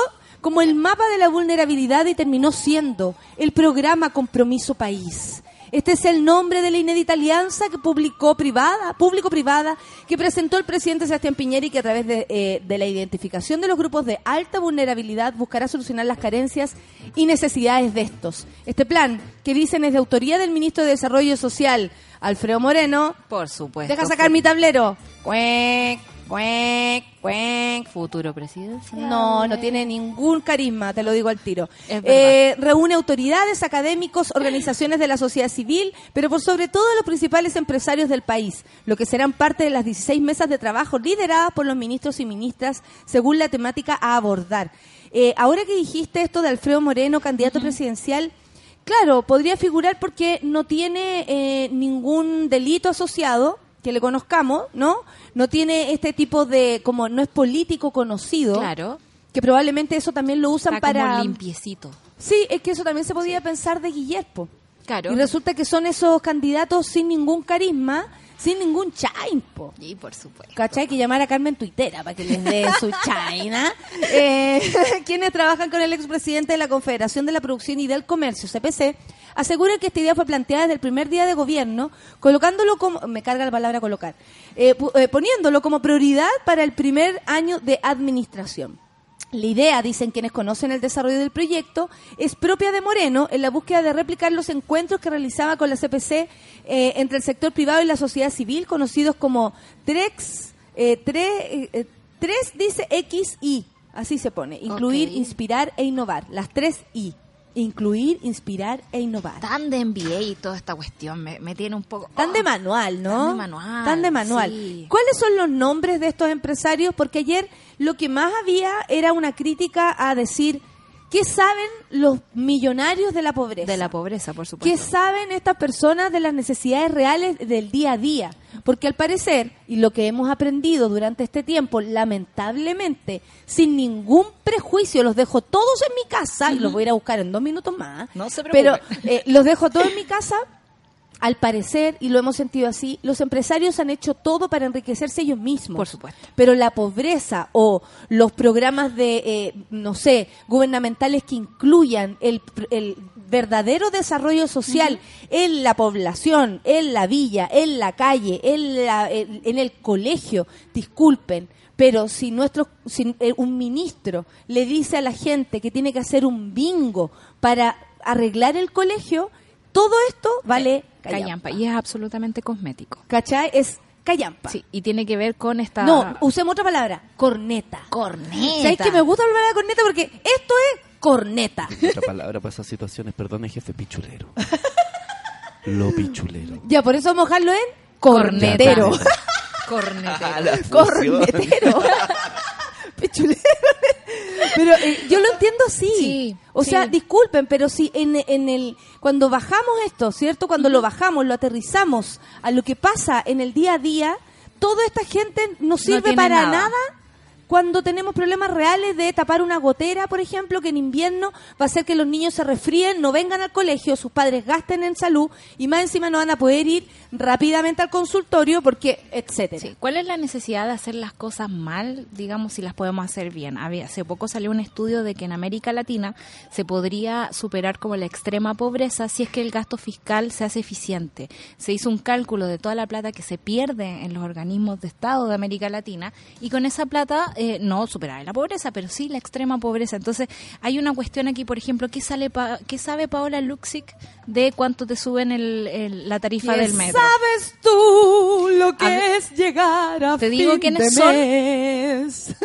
como el mapa de la vulnerabilidad y terminó siendo el programa Compromiso País. Este es el nombre de la inédita alianza que publicó privada, público-privada, que presentó el presidente Sebastián Piñera y que a través de, eh, de la identificación de los grupos de alta vulnerabilidad buscará solucionar las carencias y necesidades de estos. Este plan, que dicen es de autoría del ministro de Desarrollo Social, Alfredo Moreno. Por supuesto. Deja sacar mi tablero. Cuec, cuec, cuec. Futuro presidencial. No, no tiene ningún carisma, te lo digo al tiro. Eh, reúne autoridades, académicos, organizaciones de la sociedad civil, pero por sobre todo los principales empresarios del país, lo que serán parte de las 16 mesas de trabajo lideradas por los ministros y ministras según la temática a abordar. Eh, ahora que dijiste esto de Alfredo Moreno, candidato presidencial, Claro, podría figurar porque no tiene eh, ningún delito asociado que le conozcamos, ¿no? No tiene este tipo de, como no es político conocido, Claro. que probablemente eso también lo usan Está para... como limpiecito. Sí, es que eso también se podía pensar de Guillermo. Claro. Y resulta que son esos candidatos sin ningún carisma, sin ningún chaimpo. Y por supuesto. ¿Cachai? Que llamar a Carmen Tuitera para que les dé su chaina. Eh, quienes trabajan con el expresidente de la Confederación de la Producción y del Comercio, CPC, aseguran que esta idea fue planteada desde el primer día de gobierno, colocándolo como, me carga la palabra colocar, eh, eh, poniéndolo como prioridad para el primer año de administración. La idea, dicen quienes conocen el desarrollo del proyecto, es propia de Moreno en la búsqueda de replicar los encuentros que realizaba con la CPC eh, entre el sector privado y la sociedad civil, conocidos como TREX, eh, tre- eh, eh, tres dice XI, así se pone, incluir, inspirar e innovar, las tres I, incluir, inspirar e innovar. Tan de MBA y toda esta cuestión me, me tiene un poco... Tan de Oh, manual, ¿no? Tan de manual, Tan de manual. sí. ¿Cuáles son los nombres de estos empresarios? Porque ayer lo que más había era una crítica a decir, ¿qué saben los millonarios de la pobreza? De la pobreza, por ¿Qué supuesto. saben estas personas de las necesidades reales del día a día? Porque al parecer, y lo que hemos aprendido durante este tiempo, lamentablemente, sin ningún prejuicio, los dejo todos en mi casa, y los voy a ir a buscar en dos minutos más, No se pero preocupe. eh, los dejo todos en mi casa, al parecer, y lo hemos sentido así, los empresarios han hecho todo para enriquecerse ellos mismos. Por supuesto. Pero la pobreza o los programas de, eh, no sé, gubernamentales que incluyan el, el verdadero desarrollo social en la población, en la villa, en la calle, en, la- en, en el colegio, disculpen. Pero si nuestro, si eh, un ministro le dice a la gente que tiene que hacer un bingo para arreglar el colegio, todo esto vale Callampa. Y es absolutamente cosmético. ¿Cachai? Es callampa. Sí, y tiene que ver con esta... No, usemos otra palabra, corneta. corneta. ¿Sabes que me gusta la palabra corneta? Porque esto es corneta. Otra palabra para esas situaciones, perdone jefe pichulero. Lo pichulero. Ya, por eso vamos a dejarlo en cornetero. Cornetero. cornetero. Pichulero. Pero eh, yo lo entiendo así. Sí, o sí. sea, disculpen, pero si en, en el cuando bajamos esto, ¿cierto? Cuando lo bajamos, lo aterrizamos a lo que pasa en el día a día, toda esta gente no sirve para nada. nada. Cuando tenemos problemas reales de tapar una gotera, por ejemplo, que en invierno va a hacer que los niños se resfríen, no vengan al colegio, sus padres gasten en salud y más encima no van a poder ir rápidamente al consultorio porque, etcétera. Sí. ¿Cuál es la necesidad de hacer las cosas mal, digamos, si las podemos hacer bien? Hace poco salió un estudio de que en América Latina se podría superar como la extrema pobreza si es que el gasto fiscal se hace eficiente. Se hizo un cálculo de toda la plata que se pierde en los organismos de Estado de América Latina y con esa plata eh, no superar la pobreza, pero sí la extrema pobreza. Entonces, hay una cuestión aquí, por ejemplo, ¿qué, sale pa- qué sabe Paola Luxic de cuánto te suben el- el- la tarifa ¿Qué del metro? ¿Sabes tú lo que A es llegar a te digo fin quiénes de son. mes?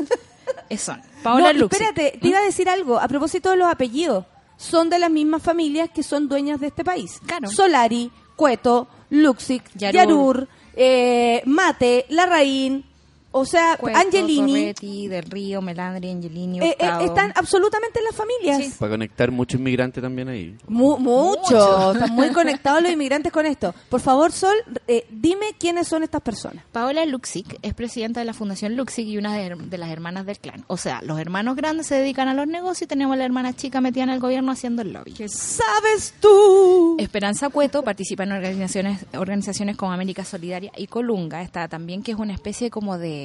Eh, Son Paola no, Luxic. espérate, te iba a decir algo a propósito de los apellidos. Son de las mismas familias que son dueñas de este país. Claro. Solari, Cueto, Luxic, Yarur. Yarur, eh, Mate, Larraín, o sea, Cueto, Angelini. Del Río, Melandri, Angelini, eh, eh, están absolutamente en las familias. Para conectar mucho inmigrante también ahí. Mu- mucho. Están muy conectados los inmigrantes con esto. Por favor, Sol, eh, dime quiénes son estas personas. Paola Luxic es presidenta de la Fundación Luxic y una de, de las hermanas del clan. O sea, los hermanos grandes se dedican a los negocios y tenemos a la hermana chica metida en el gobierno haciendo el lobby. ¿Sabes tú? Esperanza Cueto participa en organizaciones organizaciones como América Solidaria y Colunga, está también que es una especie como de,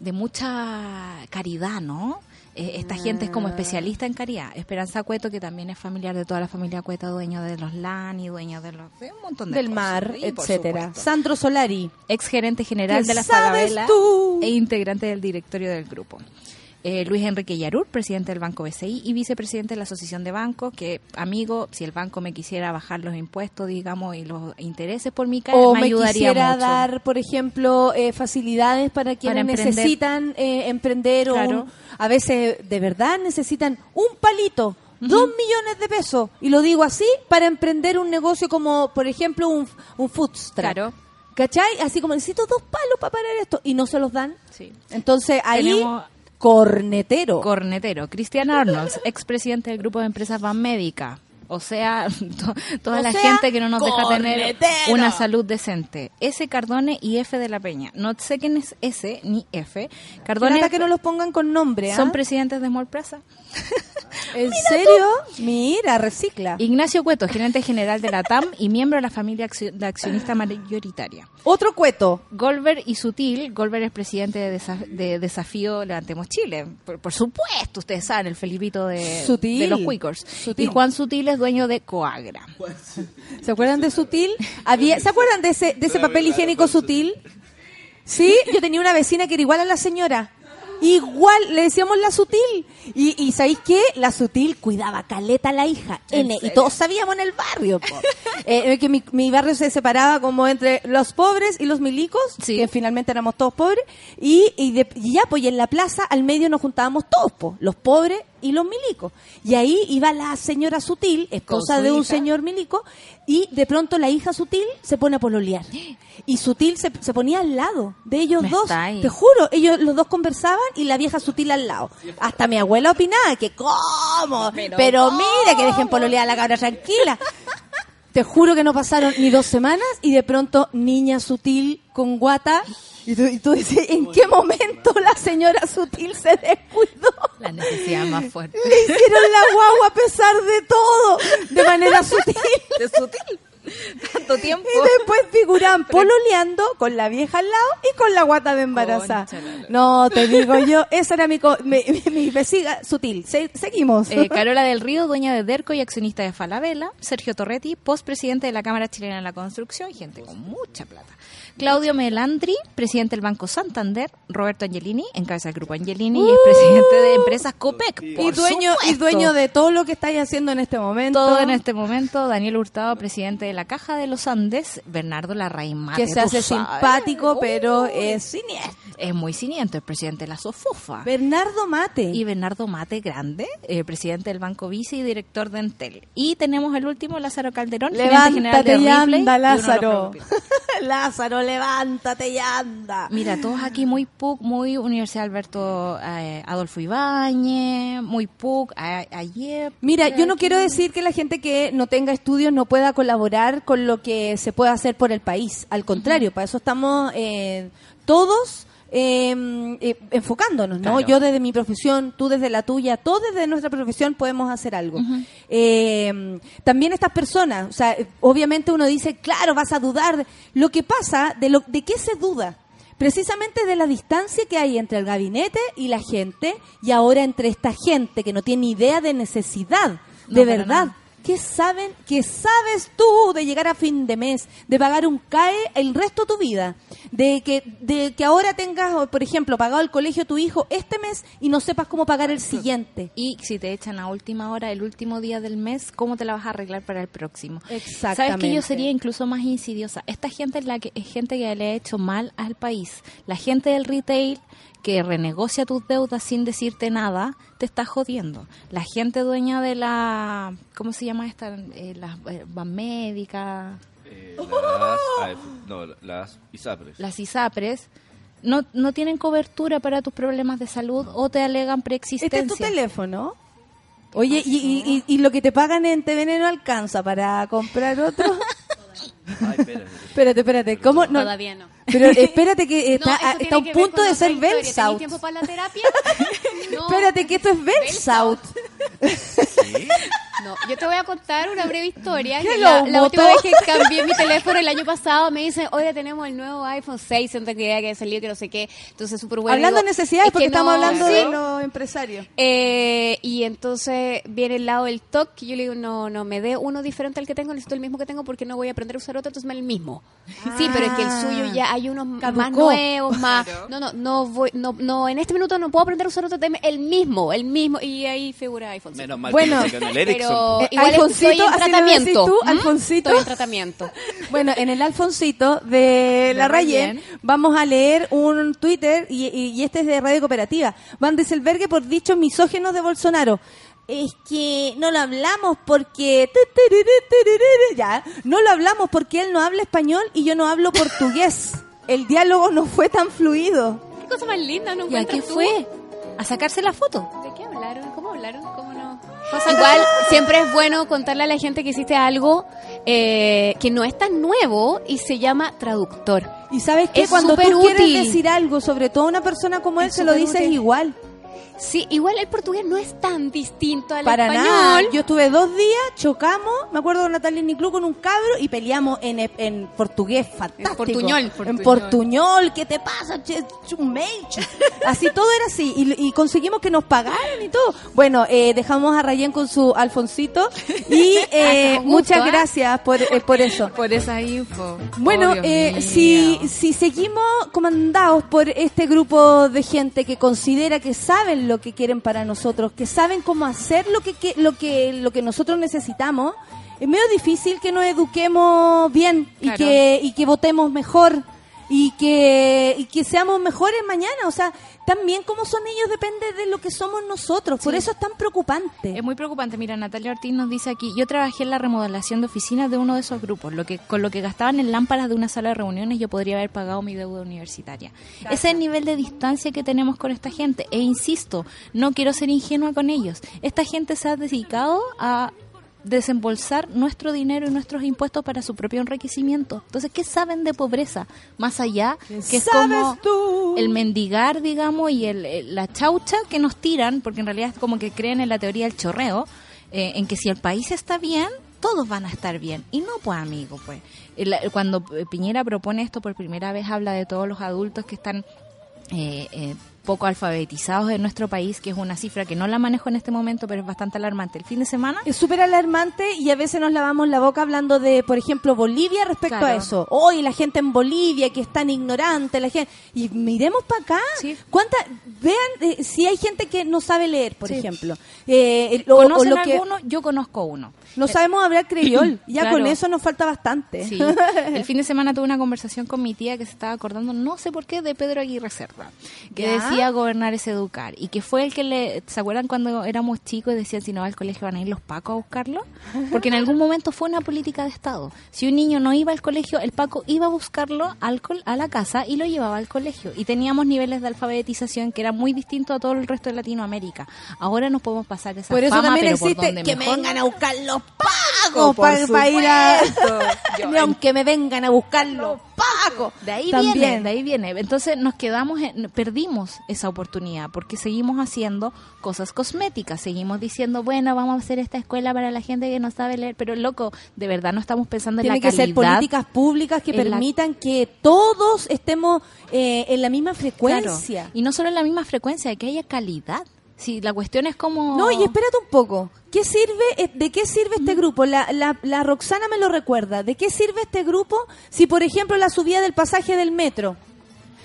de mucha caridad, ¿no? Eh, esta gente es como especialista en caridad. Esperanza Cueto, que también es familiar de toda la familia Cueto, dueño de los LAN y dueño de, los, de un montón de Del cosas. mar, Y, etcétera. Sandro Solari. ex gerente general ¿Qué de la sabes Sagabela tú? e integrante del directorio del grupo. Eh, Luis Enrique Yarur, presidente del Banco BCI y vicepresidente de la Asociación de Bancos, que, amigo, si el banco me quisiera bajar los impuestos, digamos, y los intereses por mi cara, O me me ayudaría quisiera mucho. dar, por ejemplo, eh, facilidades para quienes necesitan eh, emprender o Claro. un- a veces de verdad necesitan un palito, dos millones de pesos. Y lo digo así para emprender un negocio como, por ejemplo, un, un food truck. Claro. ¿Cachai? Así como necesito dos palos para parar esto y no se los dan. Sí. Entonces ahí, Tenemos- cornetero. Cornetero, Cristian Arnolds, expresidente del grupo de empresas Van Médica. O sea, to- toda O la sea, gente que no nos deja tener una salud decente. S. Cardone y F. de la Peña. No sé quién es S ni F. Cardone que no los pongan con nombre. ¿ah? son presidentes de Small Plaza. ¿En serio? Mira, recicla. Ignacio Cueto, gerente general de la TAM y miembro de la familia de accionista mayoritaria. Otro cueto. Golver y Sutil, Golver es presidente de, Desa- de Desafío Levantemos Chile. Por, por supuesto, ustedes saben, el Felipito de, Sutil. de los. Sutil. Y Juan Sutil es dueño de Coagra. ¿Se acuerdan de Sutil? Había, ¿Se acuerdan de ese, de ese papel higiénico Sutil? Sí, yo tenía una vecina que era igual a la señora. Igual, le decíamos la sutil. Y, y ¿sabéis qué? La sutil cuidaba caleta a la hija. N. Y todos sabíamos en el barrio. Eh, que mi, mi barrio se separaba como entre los pobres y los milicos, Sí. que finalmente éramos todos pobres. Y, y, de- y ya, pues y en la plaza al medio nos juntábamos todos, po, los pobres y los milicos. Y ahí iba la señora sutil, esposa su de un hija. señor milico, y de pronto la hija sutil se pone a pololear. Y sutil se, se ponía al lado de ellos Me dos. Te juro, ellos los dos conversaban y la vieja sutil al lado. Hasta mi abuela opinaba que cómo, pero, mira que dejen pololear a la cabra tranquila. Te juro que no pasaron ni dos semanas y de pronto niña sutil con guata. Y tú, y tú dices, ¿en qué momento la señora sutil se descuidó? La necesidad más fuerte. Le hicieron la guagua a pesar de todo, de manera sutil. De Sutil. Tanto tiempo. Y después figuran pololeando con la vieja al lado y con la guata de embarazada. No, te digo yo, esa era mi, co- mi, mi- mi vecina sutil. Se- seguimos. Eh, Carola del Río, dueña de Derco y accionista de Falabella. Sergio Torretti, postpresidente de la Cámara Chilena de la Construcción, gente con mucha plata. Claudio Melandri, presidente del Banco Santander. Roberto Angelini, encabeza el grupo Angelini y es presidente de Empresas COPEC. y por dueño, y dueño de todo lo que estáis haciendo en este momento. todo en este momento. Daniel Hurtado, presidente de la Caja de los Andes. Bernardo Larraín Mate, que se hace sabes. simpático, pero es siniestro. Es muy siniestro, es presidente de la SOFOFA. Bernardo Mate. y Bernardo Mate Grande, eh, presidente del Banco Vice y director de Entel. Y tenemos el último, Lázaro Calderón, gerente general de Levántate y anda, Lázaro. Lázaro, levántate y anda. Mira, todos aquí muy PUC, muy Universidad Alberto eh, Adolfo Ibáñez, muy PUC, a- ayer. Mira, yo no quiero decir que la gente que no tenga estudios no pueda colaborar con lo que se puede hacer por el país. Al contrario, para eso estamos eh, todos eh, eh, enfocándonos, ¿no? Claro. Yo desde mi profesión, tú desde la tuya, todos desde nuestra profesión podemos hacer algo. Eh, también estas personas, o sea, obviamente uno dice, claro, vas a dudar. Lo que pasa, de, lo, ¿de qué se duda? Precisamente de la distancia que hay entre el gabinete y la gente y ahora entre esta gente que no tiene idea de necesidad, No, de verdad. ¿Qué saben? ¿Qué sabes tú de llegar a fin de mes, de pagar un CAE el resto de tu vida? De que, de que ahora tengas, por ejemplo, pagado el colegio a tu hijo este mes y no sepas cómo pagar el siguiente. Y si te echan a última hora, el último día del mes, ¿cómo te la vas a arreglar para el próximo? Exactamente. ¿Sabes que yo sería incluso más insidiosa? Esta gente es la que es gente que le ha hecho mal al país. La gente del retail que renegocia tus deudas sin decirte nada, te está jodiendo. La gente dueña de la, ¿cómo se llama esta? Eh, las eh, médicas, Eh, las, AF, no, las ISAPRES. las ISAPRES, no, no tienen cobertura para tus problemas de salud o te alegan Este preexistencia. es tu teléfono. Oye, y, y- y- y lo que te pagan en TVN no alcanza para comprar otro. Ay, espérate. espérate, espérate. ¿Cómo? No, Todavía no. pero espérate que está, No, está a un punto de ser. Belsaut. ¿Tenéis tiempo para la terapia? No. Espérate que esto es Belsaut. ¿Sí? No, yo te voy a contar una breve historia. ¿Qué que lo la, la última vez que cambié mi teléfono el año pasado me dicen, oye, tenemos el nuevo iPhone 6, siento que ya que salió, que no sé qué. Entonces, súper bueno. hablando de necesidades, es porque que estamos no- hablando Sí. de los empresarios. Eh, y entonces viene el lado del TOC y yo le digo, no, no, me dé uno diferente al que tengo, necesito el mismo que tengo porque no voy a aprender a usar otro, entonces me el mismo. Sí, pero es que el suyo ya hay unos más nuevos, más... No, no, no voy, no, no, en este minuto no puedo aprender a usar otro, el mismo, el mismo, y ahí figura iPhone. Menos mal Bueno, que no Pero Eh, igual Alfonsito, estoy en así le tratamiento. decís tú, ¿Mm? Alfonsito. Estoy en tratamiento. Bueno, en el Alfonsito de La Rayen vamos a leer un Twitter y, y- y este es de Radio Cooperativa. Van Deselbergue por dichos misógenos de Bolsonaro. Es que no lo hablamos porque... Ya, no lo hablamos porque él no habla español y yo no hablo portugués. El diálogo no fue tan fluido. ¿Qué cosa más linda no ¿Y a qué tú? fue? ¿A sacarse la foto? ¿De qué hablaron? ¿Cómo hablaron? ¿Cómo? Igual siempre es bueno contarle a la gente que hiciste algo eh, que no es tan nuevo y se llama traductor. Y sabes que Es cuando tú quieres decir algo, sobre todo a una persona como él, Es se lo dices útil. igual. Sí, igual el portugués no es tan distinto al Para español. nada. Yo estuve dos días, chocamos, me acuerdo con Natalia Niclú con un cabro y peleamos en, en portugués fantástico. portuñol. En portuñol. ¿Qué te pasa? Así todo era así. Y, y conseguimos que nos pagaran y todo. Bueno, eh, dejamos a Rayén con su Alfonsito. Y eh, gusto, muchas ¿ah? gracias por, eh, por eso. Por esa info. Bueno, Oh, eh, si, si seguimos comandados por este grupo de gente que considera que saben lo que quieren para nosotros, que saben cómo hacer lo que, que- lo que lo que nosotros necesitamos, es medio difícil que nos eduquemos bien y Claro. que y que votemos mejor y que y que seamos mejores mañana, o sea, también como son ellos depende de lo que somos nosotros, por Sí. eso es tan preocupante. Es muy preocupante. Mira, Natalia Ortiz nos dice aquí, yo trabajé en la remodelación de oficinas de uno de esos grupos, lo que con lo que gastaban en lámparas de una sala de reuniones yo podría haber pagado mi deuda universitaria. Ese es el nivel de distancia que tenemos con esta gente. E insisto, no quiero ser ingenua con ellos. Esta gente se ha dedicado a desembolsar nuestro dinero y nuestros impuestos para su propio enriquecimiento. Entonces, ¿qué saben de pobreza? Más allá, que es como tú? el mendigar, digamos, y el, el- la chaucha que nos tiran, porque en realidad es como que creen en la teoría del chorreo, eh, en que si el país está bien, todos van a estar bien. Y no, pues, amigo, pues. El- cuando eh, Piñera propone esto por primera vez, habla de todos los adultos que están eh, eh, poco alfabetizados en nuestro país, que es una cifra que no la manejo en este momento, pero es bastante alarmante. El fin de semana Es súper alarmante y a veces nos lavamos la boca hablando de, por ejemplo, Bolivia respecto a eso. Hoy la gente en Bolivia que es tan ignorante, la gente y miremos para acá. Sí. ¿Cuánta vean eh, si hay gente que no sabe leer, por Sí. ejemplo, eh, o, o ¿Conocen lo que alguno? Yo conozco uno. No sabemos hablar creyol. Ya Claro. con eso nos falta bastante. Sí. El fin de semana tuve una conversación con mi tía que se estaba acordando, no sé por qué, de Pedro Aguirre Cerda, que ¿Ya? decía gobernar es educar. Y que fue el que le. ¿Se acuerdan cuando éramos chicos y decían si no va al colegio van a ir los pacos a buscarlo? Porque en algún momento fue una política de Estado. Si un niño no iba al colegio, el paco iba a buscarlo al col- a la casa y lo llevaba al colegio. Y teníamos niveles de alfabetización que eran muy distintos a todo el resto de Latinoamérica. Ahora nos podemos pasar esa Por eso fama, también pero por existe donde que me mejor. vengan a buscar los pagos por para ir a... Yo- aunque me vengan a buscar los pagos. trabajo. De ahí También. viene, de ahí viene. Entonces nos quedamos, en- perdimos esa oportunidad porque seguimos haciendo cosas cosméticas, seguimos diciendo, bueno, vamos a hacer esta escuela para la gente que no sabe leer, pero loco, de verdad no estamos pensando en Tiene la que calidad. ser políticas públicas que en la- permitan que todos estemos eh, en la misma Claro. frecuencia. Y no solo en la misma frecuencia, que haya calidad. Si la cuestión es como No, y espérate un poco. ¿Qué sirve, eh, ¿De qué sirve Mm. este grupo? La, la, la Roxana me lo recuerda. ¿De qué sirve este grupo si, por ejemplo, la subida del pasaje del metro?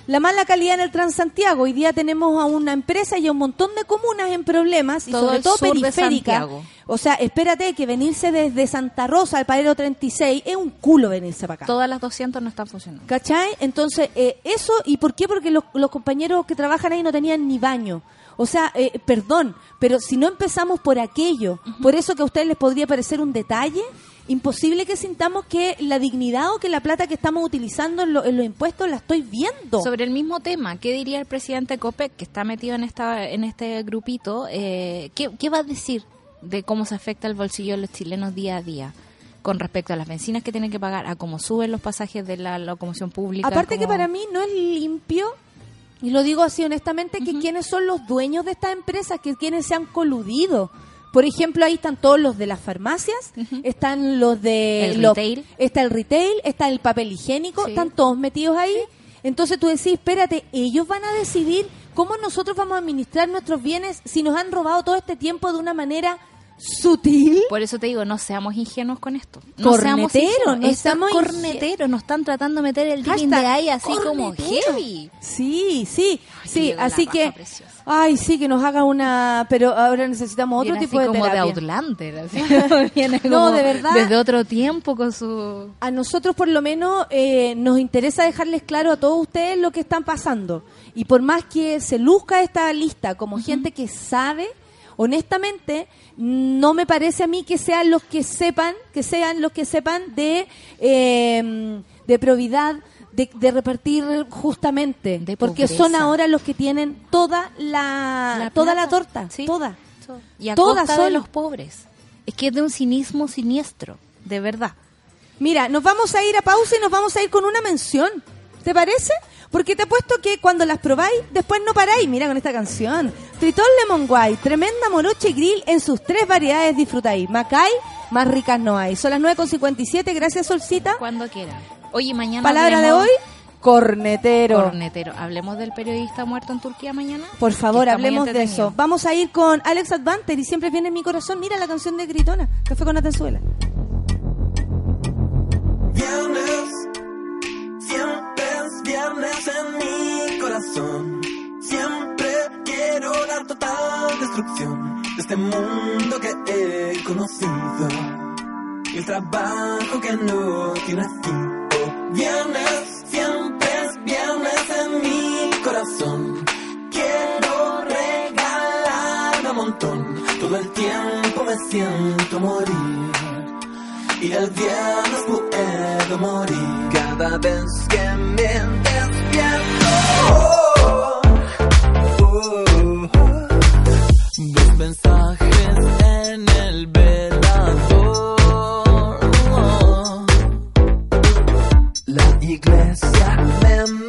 La mala calidad en el Transantiago. Hoy día tenemos a una empresa y a un montón de comunas en problemas y Todo sobre todo periféricas. O sea, espérate que venirse desde Santa Rosa al Parero 36 es un culo venirse para acá. todas las 200 no están funcionando. ¿Cachai? Entonces, eh, eso, ¿y por qué? Porque los, los compañeros que trabajan ahí no tenían ni baño. O sea, eh, perdón, pero si no empezamos por aquello, por eso que a ustedes les podría parecer un detalle, imposible que sintamos que la dignidad o que la plata que estamos utilizando en, lo- en los impuestos la estoy viendo. Sobre el mismo tema, ¿qué diría el presidente COPEC que está metido en esta en este grupito? Eh, ¿qué, qué va a decir de cómo se afecta el bolsillo de los chilenos día a día? Con respecto a las bencinas que tienen que pagar, a cómo suben los pasajes de la locomoción pública. Aparte que para mí no es limpio, y lo digo así honestamente, que quiénes son los dueños de estas empresas, que quienes se han coludido. Por ejemplo, ahí están todos los de las farmacias, están los de... El los- retail. Está el retail, está el papel higiénico, Sí. están todos metidos ahí. Entonces tú decís, espérate, ellos van a decidir cómo nosotros vamos a administrar nuestros bienes si nos han robado todo este tiempo de una manera sutil. Por eso te digo, no seamos ingenuos con esto. No seamos Cornetero, ingenuos. no Esto es seamos cornetero, nos están tratando de meter el de Hashtag ahí así como heavy. Sí, sí, sí, llegó la así que, preciosa. ay, sí, que nos haga una, pero ahora necesitamos otro Viene tipo así de como terapia. de Outlander. así. Viene No, de verdad. Desde otro tiempo con su... A nosotros por lo menos eh, nos interesa dejarles claro a todos ustedes lo que están pasando. Y por más que se luzca esta lista como gente que sabe, honestamente, no me parece a mí que sean los que sepan, que sean los que sepan de, eh, de probidad, de, de repartir justamente. De porque son ahora los que tienen toda la, La toda plata. la torta, Sí. toda. Y a Todas costa de son- los pobres. Es que es de un cinismo siniestro, de verdad. Mira, nos vamos a ir a pausa y nos vamos a ir con una mención. ¿Te parece? Porque te apuesto que cuando las probáis, después no paráis. Mira con esta canción. Tritón Lemon White, tremenda moroche grill en sus tres variedades disfrutáis. Macay, más ricas no hay. Son las 9.57, gracias Solcita. Cuando quieran. Oye, mañana Palabra de hoy, cornetero. Cornetero. ¿Hablemos del periodista muerto en Turquía mañana? Por favor, hablemos de eso. Vamos a ir con Alex Advanter y siempre viene en mi corazón. Mira la canción de Gritona, fue con Atenzuela. Viernes, siempre es viernes en mi corazón. Siempre quiero la total destrucción de este mundo que he conocido. Y el trabajo que no tiene fin. Viernes, siempre es viernes en mi corazón. Quiero regalar un montón. Todo el tiempo me siento morir. Y el viernes puedo morir cada vez que me despierto. Oh, oh. Dos mensajes en el velador. La iglesia me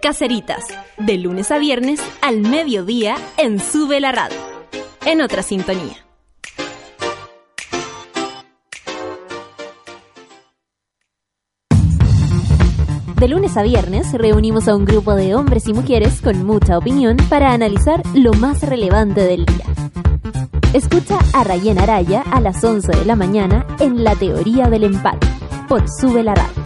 Caceritas, de lunes a viernes al mediodía en Sube la Radio. En otra sintonía. De lunes a viernes reunimos a un grupo de hombres y mujeres con mucha opinión para analizar lo más relevante del día. Escucha a Rayen Araya a las 11 de la mañana en La Teoría del Empate por Sube la Radio.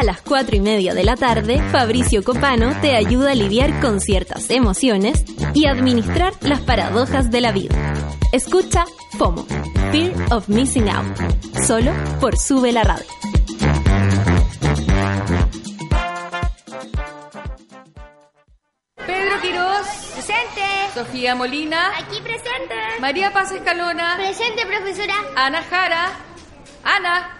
A las 4 y media de la tarde, Fabricio Copano te ayuda a lidiar con ciertas emociones y administrar las paradojas de la vida. Escucha FOMO, Fear of Missing Out, solo por Sube la Radio. Pedro Quirós. Presente. Sofía Molina. Aquí presente. María Paz Escalona. Presente, profesora. Ana Jara. Ana.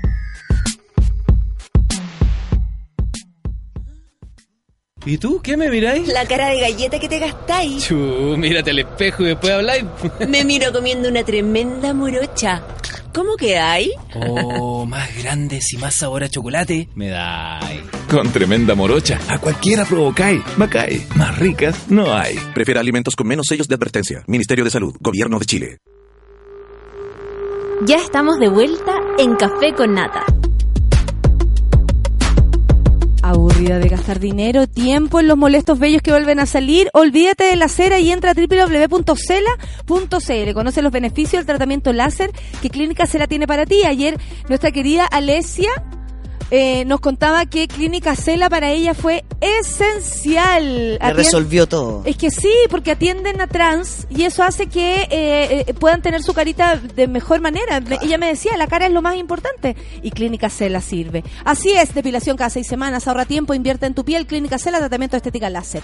¿Y tú qué me miráis? La cara de galleta que te gastáis. Chu, mírate al espejo y después habláis. Me miro comiendo una tremenda morocha. ¿Cómo que hay? Oh, más grandes y más sabor a chocolate. Me dais. Con tremenda morocha. A cualquiera provocáis. Macay. Más ricas no hay. Prefiere alimentos con menos sellos de advertencia. Ministerio de Salud. Gobierno de Chile. Ya estamos de vuelta en Café con Nata. Aburrida de gastar dinero, tiempo en los molestos bellos que vuelven a salir. Olvídate de la cera y entra a www.cela.cl. Conoce los beneficios del tratamiento láser que Clínica Cela tiene para ti. Ayer nuestra querida Alesia eh, nos contaba que Clínica Cela para ella fue esencial. Le resolvió todo. Es que sí, porque atienden a trans y eso hace que eh, eh, puedan tener su carita de mejor manera. Ella me decía, la cara es lo más importante y Clínica Cela sirve. Así es, depilación cada seis semanas, ahorra tiempo, invierte en tu piel, Clínica Cela, tratamiento de estética láser.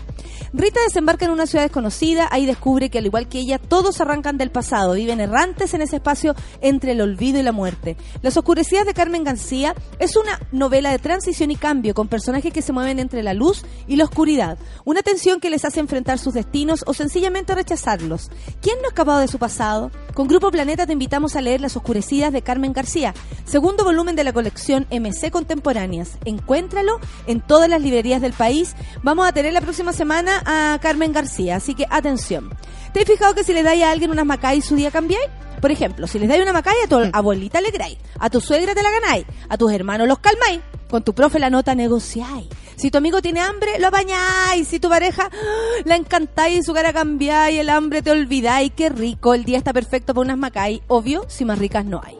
Rita desembarca en una ciudad desconocida, ahí descubre que al igual que ella, todos arrancan del pasado, viven errantes en ese espacio entre el olvido y la muerte. Las oscurecidas de Carmen García es una novela de transición y cambio con personajes que se mueven entre la luz y la oscuridad. Una tensión que les hace enfrentar sus destinos o sencillamente rechazarlos. ¿Quién no ha escapado de su pasado? Con Grupo Planeta te invitamos a leer Las Oscurecidas de Carmen García, segundo volumen de la colección MC Contemporáneas. Encuéntralo en todas las librerías del país. Vamos a tener la próxima semana a Carmen García, así que atención. ¿Te has fijado que si le dais a alguien unas macay su día cambiáis? Por ejemplo, si les dais una macay a tu abuelita le alegráis, a tu suegra te la ganáis, a tus hermanos los calmáis, con tu profe la nota negociáis. Si tu amigo tiene hambre, lo apañáis. Si tu pareja ¡ah! la encantáis y su cara cambiáis, el hambre te olvidáis. Qué rico, el día está perfecto para unas macay. Obvio, si más ricas no hay.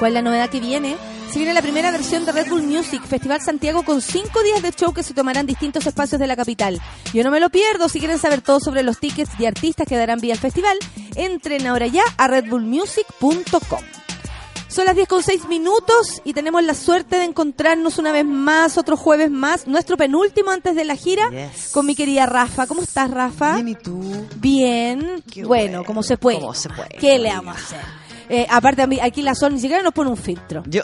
¿Cuál es la novedad que viene? Se viene la primera versión de Red Bull Music, Festival Santiago, con cinco días de show que se tomarán distintos espacios de la capital. Yo no me lo pierdo. Si quieren saber todo sobre los tickets y artistas que darán vía al festival, entren ahora ya a redbullmusic.com. Son las 10 con 6 minutos y tenemos la suerte de encontrarnos una vez más, otro jueves más, nuestro penúltimo antes de la gira, con mi querida Rafa. ¿Cómo estás, Rafa? Bien, ¿y tú? Bien. Bueno, como se puede. Como se puede. ¿Qué le vamos a hacer? Eh, aparte, a mí, aquí la Sol ni siquiera nos pone un filtro. Yo.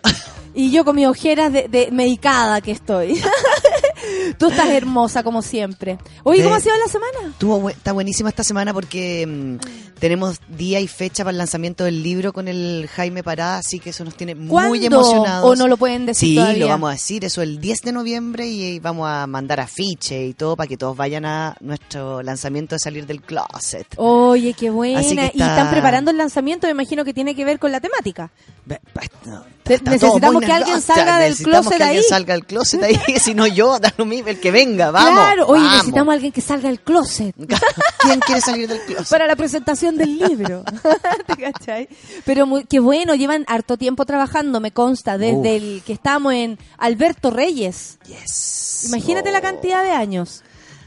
Y yo con mis ojeras de, de medicada que estoy. Tú estás hermosa como siempre. Oye, ¿cómo ha sido la semana? Estuvo está buenísima esta semana porque mm, tenemos día y fecha para el lanzamiento del libro con el Jaime Pará, así que eso nos tiene muy emocionados. ¿O no lo pueden decir Sí, todavía? lo vamos a decir, eso el 10 de noviembre y vamos a mandar afiche y todo para que todos vayan a nuestro lanzamiento de salir del closet. Oye, qué buena. Que Y está- están preparando el lanzamiento, me imagino que tiene que ver con la temática. Pues, no, está necesitamos que alguien salga del necesitamos closet que alguien salga del closet ahí, si no yo, lo mismo, el que venga, vamos. claro, oye, vamos. necesitamos a alguien que salga del closet. ¿Quién quiere salir del closet? Para la presentación del libro. ¿Te cachai? Pero muy, qué bueno, llevan harto tiempo trabajando, me consta, desde Uf. el que estamos en Alberto Reyes. Yes. Imagínate la cantidad de años.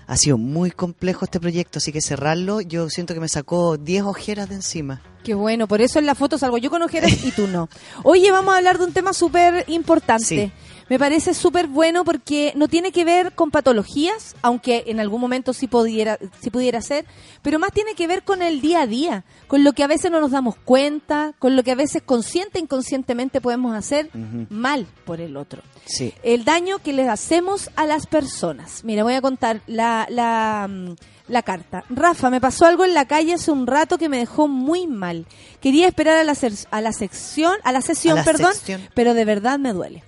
Ha sido muy complejo este proyecto, así que cerrarlo, yo siento que me sacó 10 ojeras de encima. Qué bueno, por eso en la foto salgo yo con ojeras y tú no. Oye, vamos a hablar de un tema súper importante. Sí. Me parece súper bueno porque no tiene que ver con patologías, aunque en algún momento sí pudiera, sí pudiera ser, pero más tiene que ver con el día a día, con lo que a veces no nos damos cuenta, con lo que a veces consciente e inconscientemente podemos hacer mal por el otro. Sí. El daño que les hacemos a las personas. Mira, voy a contar la, la, mm, la carta. Rafa, me pasó algo en la calle hace un rato que me dejó muy mal. Quería esperar a la, a la sección, a la sesión, A la perdón, sección. pero de verdad me duele.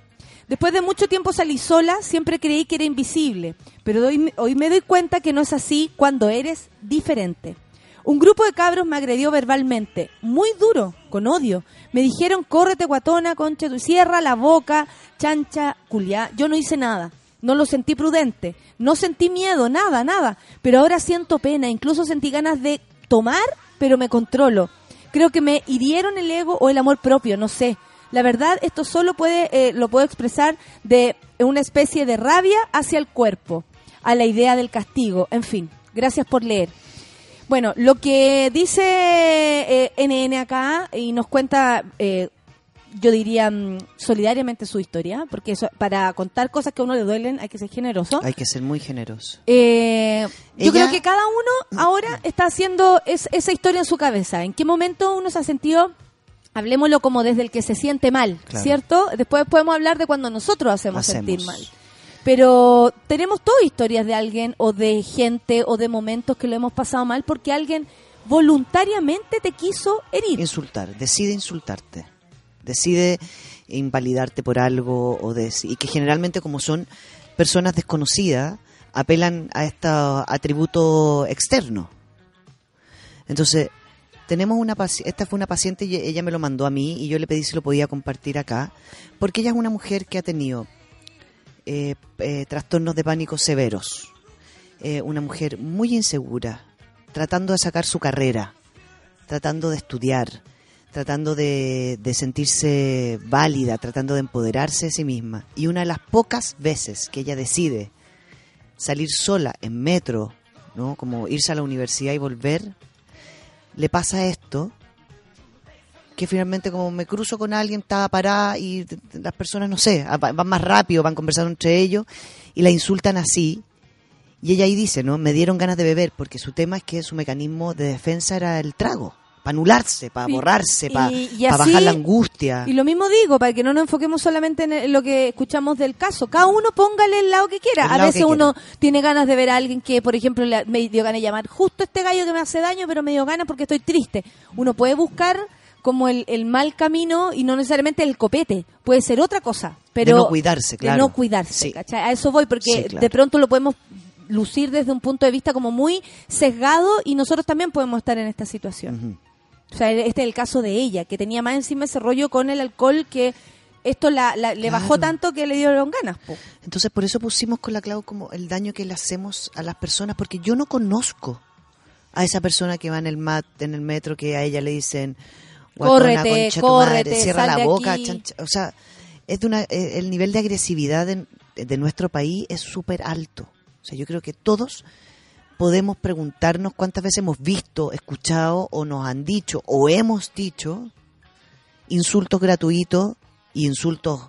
Después de mucho tiempo salí sola, siempre creí que era invisible, pero hoy, hoy me doy cuenta que no es así cuando eres diferente. Un grupo de cabros me agredió verbalmente, muy duro, con odio. Me dijeron, córrete guatona, concha, tu cierra la boca, chancha, culiá. Yo no hice nada, no lo sentí prudente, no sentí miedo, nada, nada. Pero ahora siento pena, incluso sentí ganas de tomar, pero me controlo. Creo que me hirieron el ego o el amor propio, no sé. La verdad, esto solo puede, eh, lo puedo expresar de una especie de rabia hacia el cuerpo, a la idea del castigo. En fin, gracias por leer. Bueno, lo que dice eh, NN acá y nos cuenta, eh, yo diría mm, solidariamente su historia, porque eso, para contar cosas que a uno le duelen hay que ser generoso. Hay que ser muy generoso. Eh, yo creo que cada uno ahora está haciendo es- esa historia en su cabeza. ¿En qué momento uno se ha sentido, hablemoslo como desde el que se siente mal, Claro. ¿cierto? Después podemos hablar de cuando nosotros hacemos, Hacemos. sentir mal. Pero tenemos todas historias de alguien o de gente o de momentos que lo hemos pasado mal porque alguien voluntariamente te quiso herir. Insultar, decide insultarte. Decide invalidarte por algo o deci- y que generalmente como son personas desconocidas apelan a este atributo externo. Entonces, tenemos una esta fue una paciente y ella me lo mandó a mí y yo le pedí si lo podía compartir acá, porque ella es una mujer que ha tenido eh, eh, trastornos de pánico severos, eh, una mujer muy insegura, tratando de sacar su carrera, tratando de estudiar, tratando de, de sentirse válida, tratando de empoderarse de sí misma. Y una de las pocas veces que ella decide salir sola en metro, ¿no? como irse a la universidad y volver, le pasa esto, que finalmente como me cruzo con alguien, estaba parada y las personas, no sé, va- van más rápido, van conversando entre ellos y la insultan así. Y ella ahí dice, ¿no? Me dieron ganas de beber porque su tema es que su mecanismo de defensa era el trago, para anularse, para borrarse, para bajar la angustia. Y lo mismo digo, para que no nos enfoquemos solamente en lo que escuchamos del caso. Cada uno póngale el lado que quiera. El a veces uno tiene ganas de ver a alguien que, por ejemplo, le- me dio ganas de llamar justo este gallo que me hace daño, pero me dio ganas porque estoy triste. Uno puede buscar como el, el mal camino y no necesariamente el copete. Puede ser otra cosa. Pero De no cuidarse, claro. De no cuidarse, Sí. ¿cachai? A eso voy, porque Sí, claro. de pronto lo podemos lucir desde un punto de vista como muy sesgado y nosotros también podemos estar en esta situación. O sea, este es el caso de ella, que tenía más encima ese rollo con el alcohol que esto la, la- le bajó tanto que le dieron ganas. po. Entonces por eso pusimos con la Clau como el daño que le hacemos a las personas, porque yo no conozco a esa persona que va en el mat, en el metro, que a ella le dicen "Guatona, Córrete, córrete, madre", cierra la boca, chancha- o sea, es de una, eh, el nivel de agresividad de, de nuestro país es súper alto. O sea, yo creo que todos podemos preguntarnos cuántas veces hemos visto, escuchado o nos han dicho o hemos dicho insultos gratuitos y insultos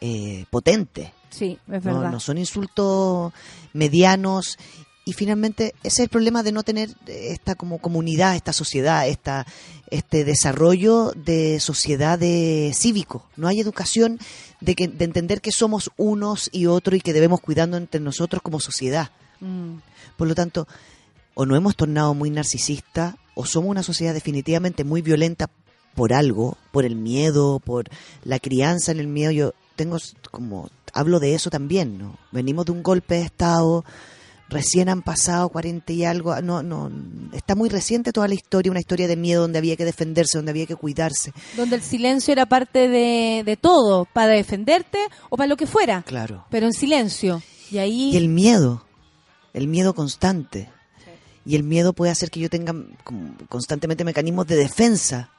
eh, potentes. Sí, es No, verdad. no son insultos medianos. Y finalmente ese es el problema de no tener esta como comunidad, esta sociedad, esta, este desarrollo de sociedad de cívico. No hay educación de, que, de entender que somos unos y otros y que debemos cuidarnos entre nosotros como sociedad. Mm. Por lo tanto, o nos hemos tornado muy narcisistas o somos una sociedad definitivamente muy violenta por algo, por el miedo, por la crianza en el miedo. Yo tengo como hablo de eso también, ¿no? Venimos de un golpe de estado, recién han pasado 40 y algo, no no está muy reciente toda la historia, una historia de miedo donde había que defenderse, donde había que cuidarse. Donde el silencio era parte de, de todo, para defenderte o para lo que fuera. Claro. Pero en silencio. Y ahí... Y el miedo, el miedo constante. Y el miedo puede hacer que yo tenga constantemente mecanismos de defensa.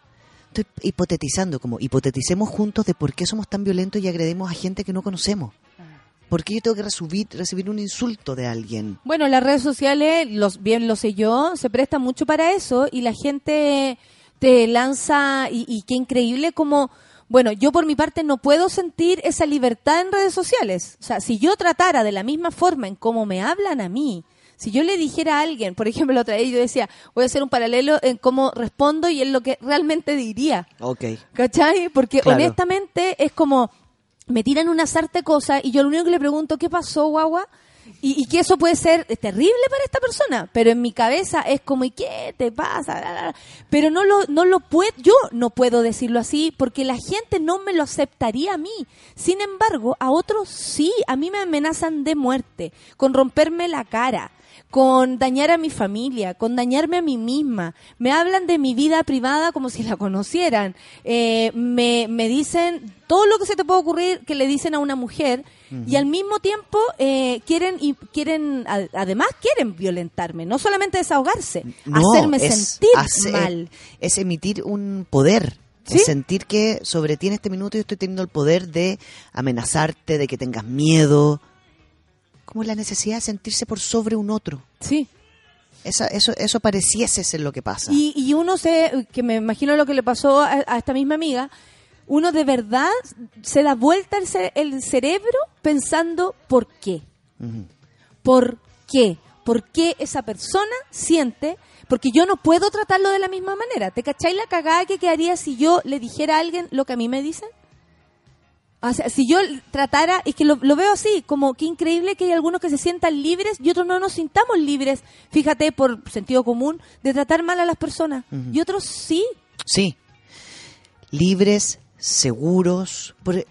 Estoy hipotetizando, como hipoteticemos juntos de por qué somos tan violentos y agredimos a gente que no conocemos. ¿Por qué yo tengo que recibir, recibir un insulto de alguien? Bueno, las redes sociales, los, bien lo sé yo, se prestan mucho para eso y la gente te lanza y, y qué increíble como, bueno, yo por mi parte no puedo sentir esa libertad en redes sociales. O sea, si yo tratara de la misma forma en cómo me hablan a mí, si yo le dijera a alguien, por ejemplo, otra vez yo decía, voy a hacer un paralelo en cómo respondo y en lo que realmente diría. Ok. ¿Cachai? Porque Claro. honestamente es como, me tiran una sarta de cosas y yo lo único que le pregunto, ¿qué pasó, guagua? Y, y que eso puede ser terrible para esta persona, pero en mi cabeza es como, ¿y qué te pasa? Pero no lo, no lo puedo, yo no puedo decirlo así porque la gente no me lo aceptaría a mí. Sin embargo, a otros sí, a mí me amenazan de muerte, con romperme la cara, con dañar a mi familia, con dañarme a mí misma. Me hablan de mi vida privada como si la conocieran. Eh, me, me dicen todo lo que se te puede ocurrir que le dicen a una mujer y al mismo tiempo eh, quieren y quieren además quieren violentarme, no solamente desahogarse, No, hacerme es sentir mal. Es emitir un poder. ¿Sí? Es sentir que sobre ti en este minuto yo estoy teniendo el poder de amenazarte, de que tengas miedo. Como la necesidad de sentirse por sobre un otro. Sí. Eso, eso pareciese ser lo que pasa. Y, y uno se, que me imagino lo que le pasó a, a esta misma amiga, uno de verdad se da vuelta el, ce- el cerebro pensando por qué. ¿Por qué? ¿Por qué esa persona siente? Porque yo no puedo tratarlo de la misma manera. ¿Te cacháis la cagada que quedaría si yo le dijera a alguien lo que a mí me dicen? O sea, si yo tratara, es que lo, lo veo así, como que increíble que hay algunos que se sientan libres y otros no nos sintamos libres, fíjate, por sentido común, de tratar mal a las personas. Y otros sí. Sí. Libres, seguros. por-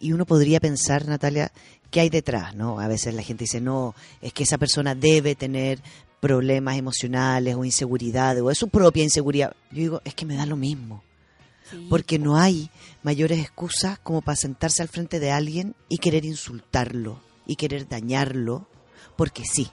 y uno podría pensar, Natalia, ¿qué hay detrás? ¿no? A veces la gente dice, no, es que esa persona debe tener problemas emocionales o inseguridades o es su propia inseguridad. Yo digo, es que me da lo mismo. Porque no hay mayores excusas como para sentarse al frente de alguien y querer insultarlo y querer dañarlo, porque sí.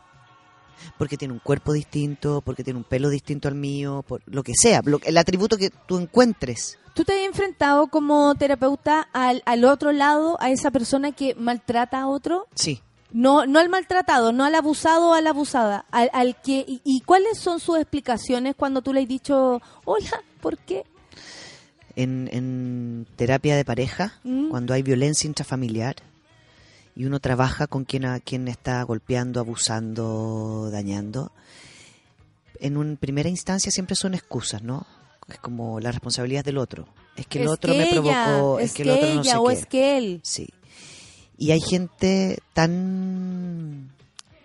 Porque tiene un cuerpo distinto, porque tiene un pelo distinto al mío, por lo que sea, lo- el atributo que tú encuentres. ¿Tú te has enfrentado como terapeuta al, al otro lado, a esa persona que maltrata a otro? Sí. No, no al maltratado, no al abusado o a la abusada, al, al que y, y cuáles son sus explicaciones cuando tú le has dicho, hola, ¿por qué? En, en terapia de pareja, Mm. cuando hay violencia intrafamiliar y uno trabaja con quien, a, quien está golpeando, abusando, dañando, en una primera instancia siempre son excusas, ¿no? Es como la responsabilidad del otro. Es que el Es otro que me provocó, es, es que, el otro no sé o qué. es que él. Sí. Y hay gente tan,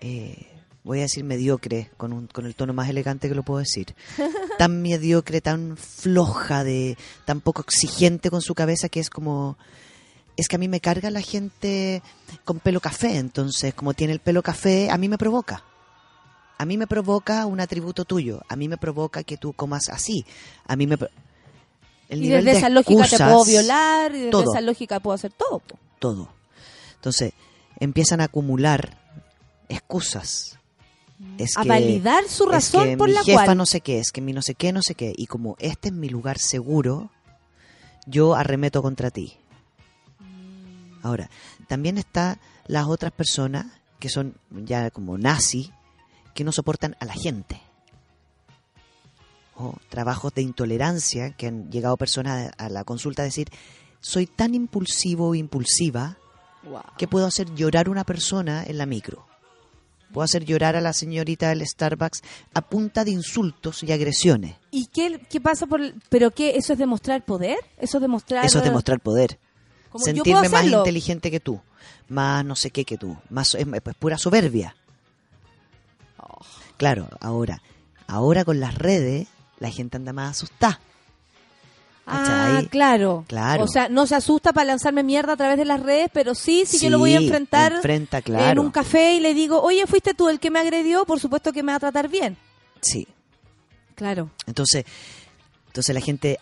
eh, voy a decir mediocre, con, un, con el tono más elegante que lo puedo decir, tan mediocre, tan floja, de tan poco exigente con su cabeza que es como... Es que a mí me carga la gente con pelo café, entonces como tiene el pelo café, a mí me provoca. A mí me provoca un atributo tuyo, a mí me provoca que tú comas así, a mí me... El y nivel desde de esa lógica te puedo violar, y desde todo esa lógica puedo hacer todo. todo. Entonces, empiezan a acumular excusas. Es A que- validar su es razón que por mi la jefa cual- no sé qué, es que mi no sé qué, no sé qué. Y como este es mi lugar seguro, yo arremeto contra ti. Ahora, también está las otras personas que son ya como nazi, que no soportan a la gente. o trabajos de intolerancia que han llegado personas a, la consulta a decir, soy tan impulsivo o impulsiva que puedo hacer llorar a una persona en la micro. Puedo hacer llorar a la señorita del Starbucks a punta de insultos y agresiones. ¿Y qué, qué pasa por...? ¿Pero qué? ¿Eso es demostrar poder? ¿Eso es demostrar...? Eso es demostrar poder. Como Sentirme más inteligente que tú, más no sé qué que tú, más es, es pura soberbia. Oh. Claro, ahora, ahora con las redes la gente anda más asustada. Ah, claro. Claro. O sea, no se asusta para lanzarme mierda a través de las redes, pero sí, si yo lo voy a Sí, enfrentar enfrenta, en claro. un café y le digo, oye, fuiste tú el que me agredió, por supuesto que me va a tratar bien. Sí. Claro. Entonces, entonces la gente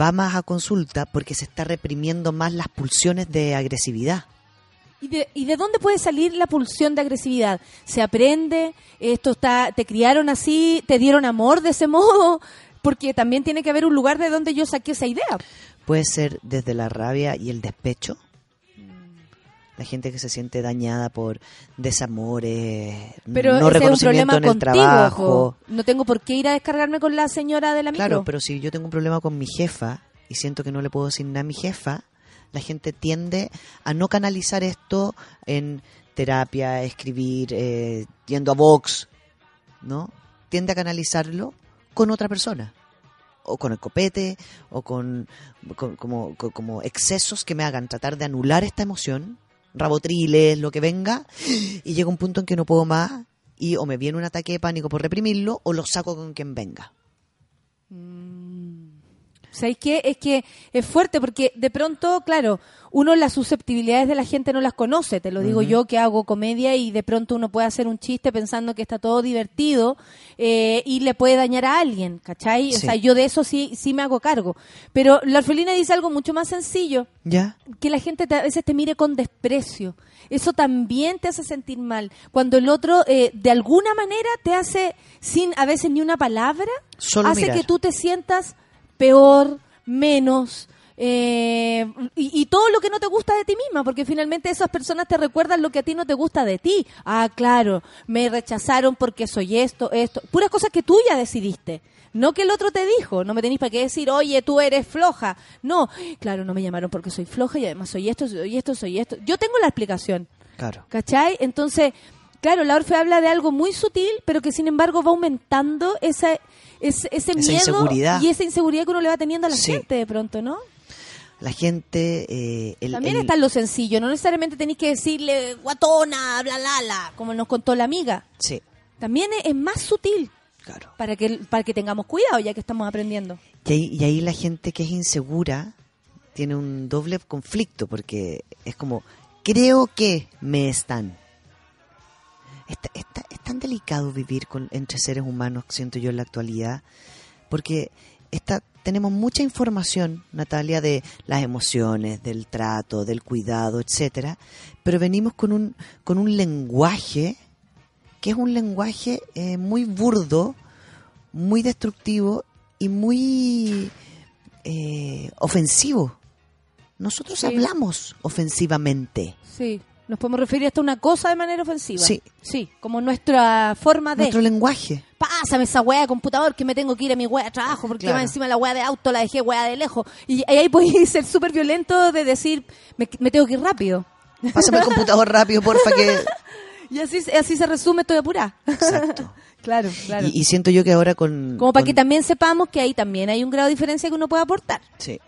va más a consulta porque se está reprimiendo más las pulsiones de agresividad. ¿Y de, ¿Y de dónde puede salir la pulsión de agresividad? ¿Se aprende? ¿Esto está, te criaron así? ¿Te dieron amor de ese modo? Porque también tiene que haber un lugar de donde yo saqué esa idea. Puede ser desde la rabia y el despecho. La gente que se siente dañada por desamores, Pero no ese es un reconocimiento problema en el contigo. trabajo. jo. No tengo por qué ir a descargarme con la señora de la micro. Claro, pero si yo tengo un problema con mi jefa y siento que no le puedo decir nada a mi jefa, la gente tiende a no canalizar esto en terapia, escribir, eh, yendo a Vox, ¿no? Tiende a canalizarlo con otra persona. O con el copete, o con, como, co- como excesos que me hagan tratar de anular esta emoción, rabotriles, lo que venga, y llega un punto en que no puedo más y o me viene un ataque de pánico por reprimirlo o lo saco con quien venga. ¿Sabéis qué? Es que es fuerte porque de pronto, claro, uno las susceptibilidades de la gente no las conoce. Te lo digo yo que hago comedia y de pronto uno puede hacer un chiste pensando que está todo divertido eh, y le puede dañar a alguien, ¿cachai? O sea, yo de eso sí, sí me hago cargo. Pero la orfelina dice algo mucho más sencillo. ¿Ya? que la gente te- a veces te mire con desprecio. Eso también te hace sentir mal. Cuando el otro, eh, de alguna manera, te hace, sin a veces ni una palabra, Solo hace mirar. que tú te sientas peor, menos. eh, y, y todo lo que no te gusta de ti misma, porque finalmente esas personas te recuerdan lo que a ti no te gusta de ti. Ah, claro, me rechazaron porque soy esto, esto. Puras cosas que tú ya decidiste. No que el otro te dijo, no me tenéis para qué decir, oye, tú eres floja. No, claro, no me llamaron porque soy floja y además soy esto, soy esto, soy esto. Yo tengo la explicación, Claro. ¿cachai? Entonces, claro, la Orfe habla de algo muy sutil, pero que sin embargo va aumentando esa, ese, ese Esa miedo inseguridad. y esa inseguridad que uno le va teniendo a la Sí. gente de pronto, ¿no? La gente... eh, el- También el- está lo sencillo, no necesariamente tenéis que decirle guatona, bla, bla, bla, como nos contó la amiga. Sí. También es, es más sutil. Claro. Para que, para que tengamos cuidado ya que estamos aprendiendo. Y ahí, y ahí la gente que es insegura tiene un doble conflicto porque es como, creo que me están. Está- está- es tan delicado vivir con, entre seres humanos, siento yo en la actualidad, porque está, tenemos mucha información, Natalia, de las emociones, del trato, del cuidado, etcétera, pero venimos con un, con un lenguaje que es un lenguaje eh, muy burdo, muy destructivo y muy eh, ofensivo. Nosotros Sí. hablamos ofensivamente. Sí, nos podemos referir hasta a una cosa de manera ofensiva. Sí. Sí, como nuestra forma de... Nuestro lenguaje. Pásame esa weá de computador que me tengo que ir a mi weá de trabajo porque Claro. va encima la weá de auto la dejé weá de lejos. Y, y ahí podéis ser súper violento de decir, me, me tengo que ir rápido. Pásame el computador rápido, porfa, que... Y así, así se resume, estoy apurada. Exacto. claro, claro. Y, y siento yo que ahora con... Como para con- que también sepamos que ahí también hay un grado de diferencia que uno puede aportar. Sí.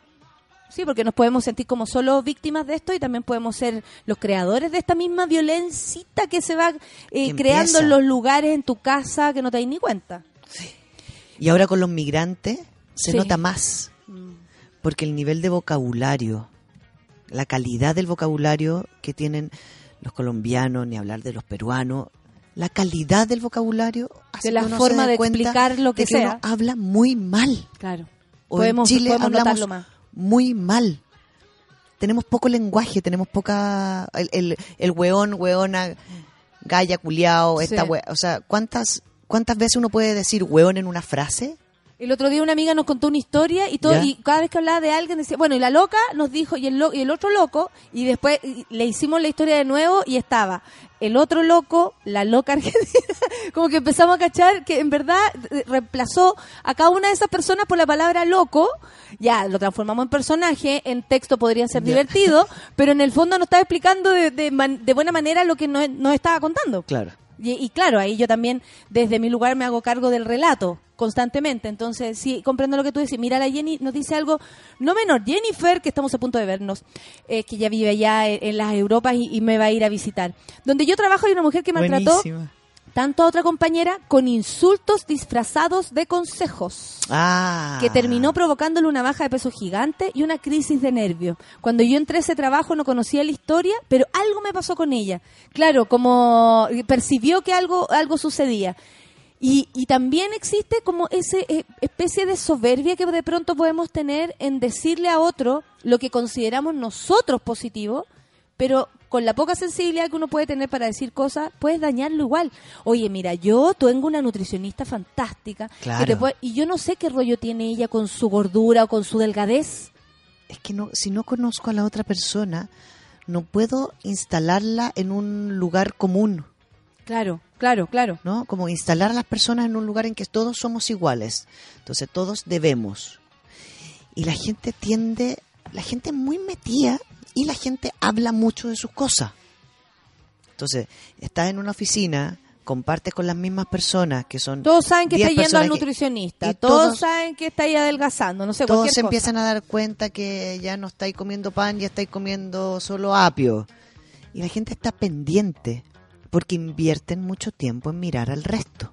Sí, porque nos podemos sentir como solo víctimas de esto y también podemos ser los creadores de esta misma violencita que se va eh, Que creando en los lugares en tu casa que no te das ni cuenta. Y ahora con los migrantes se Sí. nota más. Porque el nivel de vocabulario, la calidad del vocabulario que tienen los colombianos, ni hablar de los peruanos, la calidad del vocabulario hace De la que forma de explicar lo que de uno sea. habla muy mal. Claro. O Podemos- en Chile podemos hablamos más. Muy mal. Tenemos poco lenguaje, tenemos poca... El, el, el weón, weona, galla, culiao, esta Sí. we- O sea, ¿cuántas, ¿cuántas veces uno puede decir weón en una frase? El otro día una amiga nos contó una historia y todo Ya. y cada vez que hablaba de alguien decía, bueno, y la loca nos dijo y el, lo- y el otro loco y después y- le hicimos la historia de nuevo y estaba el otro loco, la loca argentina, como que empezamos a cachar que en verdad reemplazó a cada una de esas personas por la palabra loco, ya lo transformamos en personaje, en texto podría ser divertido, pero en el fondo nos estaba explicando de, de man- de buena manera lo que nos, nos estaba contando. Claro. Y, y claro, ahí yo también desde mi lugar me hago cargo del relato constantemente. Entonces, sí, comprendo lo que tú dices. Mira, la Jenny nos dice algo no menor. Jennifer, que estamos a punto de vernos, eh, que ya vive allá en, las Europas y, y me va a ir a visitar. Donde yo trabajo hay una mujer que maltrató Buenísima. Tanto a otra compañera con insultos disfrazados de consejos Ah. que terminó provocándole una baja de peso gigante y una crisis de nervio. Cuando yo entré a ese trabajo no conocía la historia, pero algo me pasó con ella. Claro, como percibió que algo, algo sucedía. Y, y también existe como ese eh, especie de soberbia que de pronto podemos tener en decirle a otro lo que consideramos nosotros positivo, pero con la poca sensibilidad que uno puede tener para decir cosas, puedes dañarlo igual. Oye, mira, yo tengo una nutricionista fantástica que Claro. te puede- y yo no sé qué rollo tiene ella con su gordura o con su delgadez. Es que no, si no conozco a la otra persona, no puedo instalarla en un lugar común. Claro, claro, claro. ¿no? Como instalar a las personas en un lugar en que todos somos iguales. Entonces todos debemos. Y la gente tiende, la gente es muy metida y la gente habla mucho de sus cosas. Entonces, estás en una oficina, compartes con las mismas personas que son... Todos saben que 10 está yendo al que- nutricionista, y todos, todos- saben que está ahí adelgazando, no sé, todos se empiezan a dar cuenta que ya no estáis comiendo pan, ya estáis comiendo solo apio. Y la gente está pendiente porque invierten mucho tiempo en mirar al resto.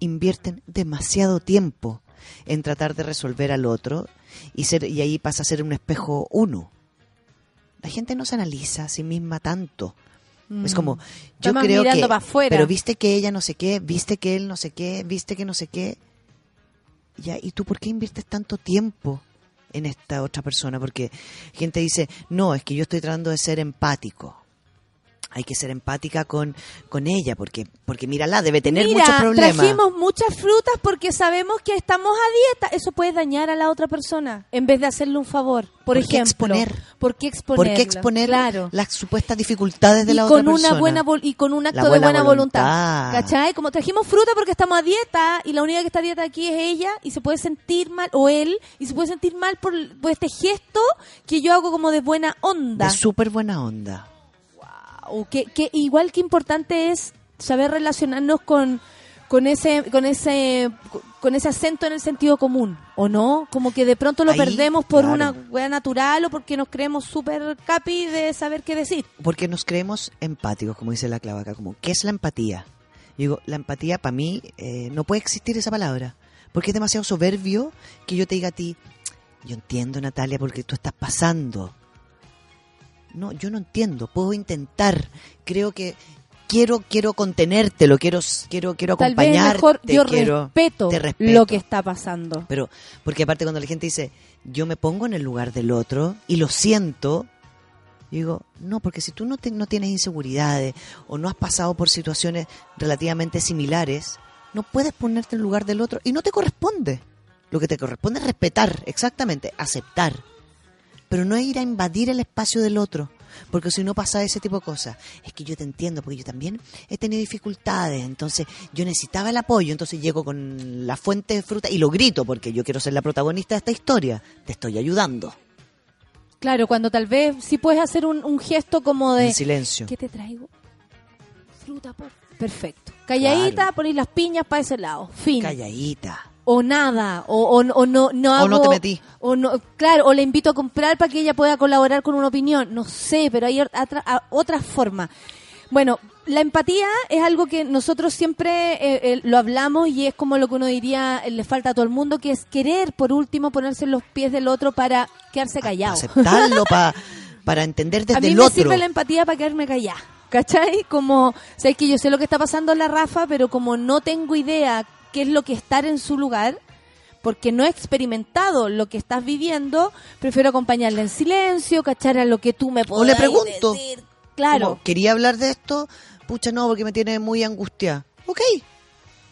Invierten demasiado tiempo en tratar de resolver al otro y ser y ahí pasa a ser un espejo uno. La gente no se analiza a sí misma tanto. Es Mm. como, yo creo que, afuera. pero viste que ella no sé qué, viste que él no sé qué, viste que no sé qué. Ya, ¿y tú por qué inviertes tanto tiempo en esta otra persona? Porque gente dice, no, es que yo estoy tratando de ser empático. Hay que ser empática con, con ella, porque, porque mírala, debe tener Mira, muchos problemas. trajimos muchas frutas porque sabemos que estamos a dieta. Eso puede dañar a la otra persona en vez de hacerle un favor. Por, ¿Por qué ejemplo, exponer? ¿por qué exponer? ¿Por qué exponer Claro. las supuestas dificultades de y la con otra persona? una buena y con un acto de buena buena voluntad. voluntad. ¿Cachai? Como trajimos fruta porque estamos a dieta y la única que está a dieta aquí es ella y se puede sentir mal o él y se puede sentir mal por, por este gesto que yo hago como de buena onda. De súper buena onda. O que, que igual que importante es saber relacionarnos con con ese con ese con ese acento en el sentido común o no como que de pronto lo Ahí, perdemos por claro. una wea natural o porque nos creemos súper capi de saber qué decir Porque nos creemos empáticos, como dice la clava acá, como, ¿qué es la empatía? Yo digo, la empatía para mí eh, no puede existir esa palabra, porque es demasiado soberbio que yo te diga a ti, yo entiendo Natalia porque tú estás pasando. No, yo no entiendo, puedo intentar, creo que quiero quiero contenértelo, quiero quiero quiero tal vez acompañarte, mejor yo quiero respeto, te respeto. lo que está pasando Pero, porque aparte cuando la gente dice, yo me pongo en el lugar del otro y lo siento, digo, no, porque si tú no, te- no tienes inseguridades o no has pasado por situaciones relativamente similares, no puedes ponerte en el lugar del otro y no te corresponde. Lo que te corresponde es respetar, exactamente, aceptar. Pero no es ir a invadir el espacio del otro, porque si no pasa ese tipo de cosas. Es que yo te entiendo, porque yo también he tenido dificultades, entonces yo necesitaba el apoyo, entonces llego con la fuente de fruta y lo grito, porque yo quiero ser la protagonista de esta historia. Te estoy ayudando. claro cuando tal vez sí puedes hacer un, un gesto como de En silencio. ¿qué te traigo? fruta por perfecto calladita ponéis las piñas para ese lado fin Calladita. O nada, o, o, o no, no hago, O no te metí. o no, claro, o le invito a comprar para que ella pueda colaborar con una opinión, no sé, pero hay otra, otra forma. Bueno, la empatía es algo que nosotros siempre eh, eh, lo hablamos y es como lo que uno diría eh, le falta a todo el mundo, que es querer, por último, ponerse en los pies del otro para quedarse callado. Aceptarlo pa- para entender desde a mí el me otro. sirve la empatía para quedarme callada. ¿Cachai? Como, sabes que yo sé lo que está pasando en la Rafa, pero como no tengo idea qué es lo que estar en su lugar, porque no he experimentado lo que estás viviendo, prefiero acompañarle en silencio, cachar a lo que tú me O puedes le pregunto. Claro. como, ¿Quería hablar de esto? Pucha, no, porque me tiene muy angustiada. Ok.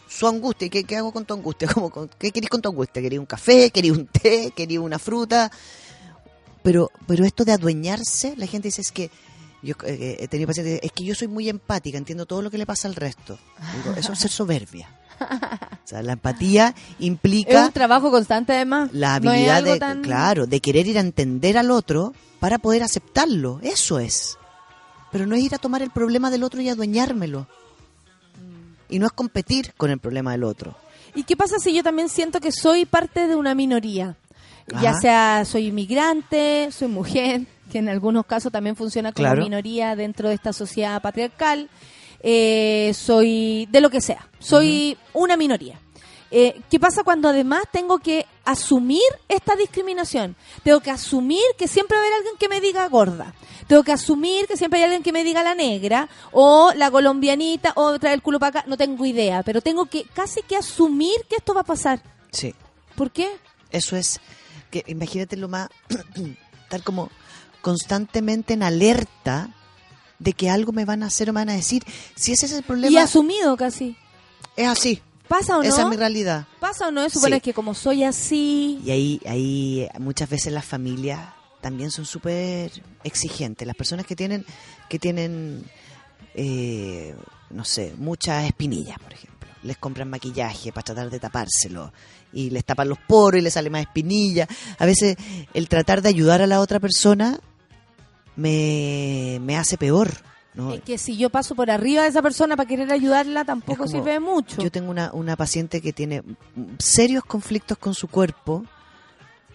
su angustia. ¿Y qué, qué hago con tu angustia? Como, con- ¿Qué querís con tu angustia? ¿Querís un café? ¿Querís un té? ¿Querís una fruta? Pero, pero esto de adueñarse, la gente dice es que yo eh, he tenido pacientes, es que yo soy muy empática, entiendo todo lo que le pasa al resto. Digo, eso es ser soberbia. O sea, la empatía Es implica un trabajo constante además. la habilidad de, tan- claro, de querer ir a entender al otro para poder aceptarlo. Eso es. Pero no es ir a tomar el problema del otro y adueñármelo. Y no es competir con el problema del otro. ¿Y qué pasa si yo también siento que soy parte de una minoría? Ya sea soy inmigrante, soy mujer, que en algunos casos también funciona como Claro. minoría dentro de esta sociedad patriarcal, eh, soy de lo que sea, soy una minoría. Eh, ¿Qué pasa cuando además tengo que asumir esta discriminación? Tengo que asumir que siempre va a haber alguien que me diga gorda. Tengo que asumir que siempre hay alguien que me diga la negra o la colombianita o traer el culo para acá. No tengo idea, pero tengo que casi que asumir que esto va a pasar. Sí. ¿Por qué? Eso es que imagínate lo más estar como constantemente en alerta de que algo me van a hacer o me van a decir. Si ese es el problema. Y asumido casi. Es así. ¿Pasa o no? Esa es mi realidad. ¿Pasa o no? Sí. que como soy así... Y ahí, ahí muchas veces las familias también son súper exigentes. Las personas que tienen, que tienen eh, no sé, muchas espinillas, por ejemplo. Les compran maquillaje para tratar de tapárselo y les tapan los poros y les sale más espinilla. A veces el tratar de ayudar a la otra persona me, me hace peor. ¿no? Es que si yo paso por arriba de esa persona para querer ayudarla, tampoco como- sirve de mucho. Yo tengo una, una paciente que tiene serios conflictos con su cuerpo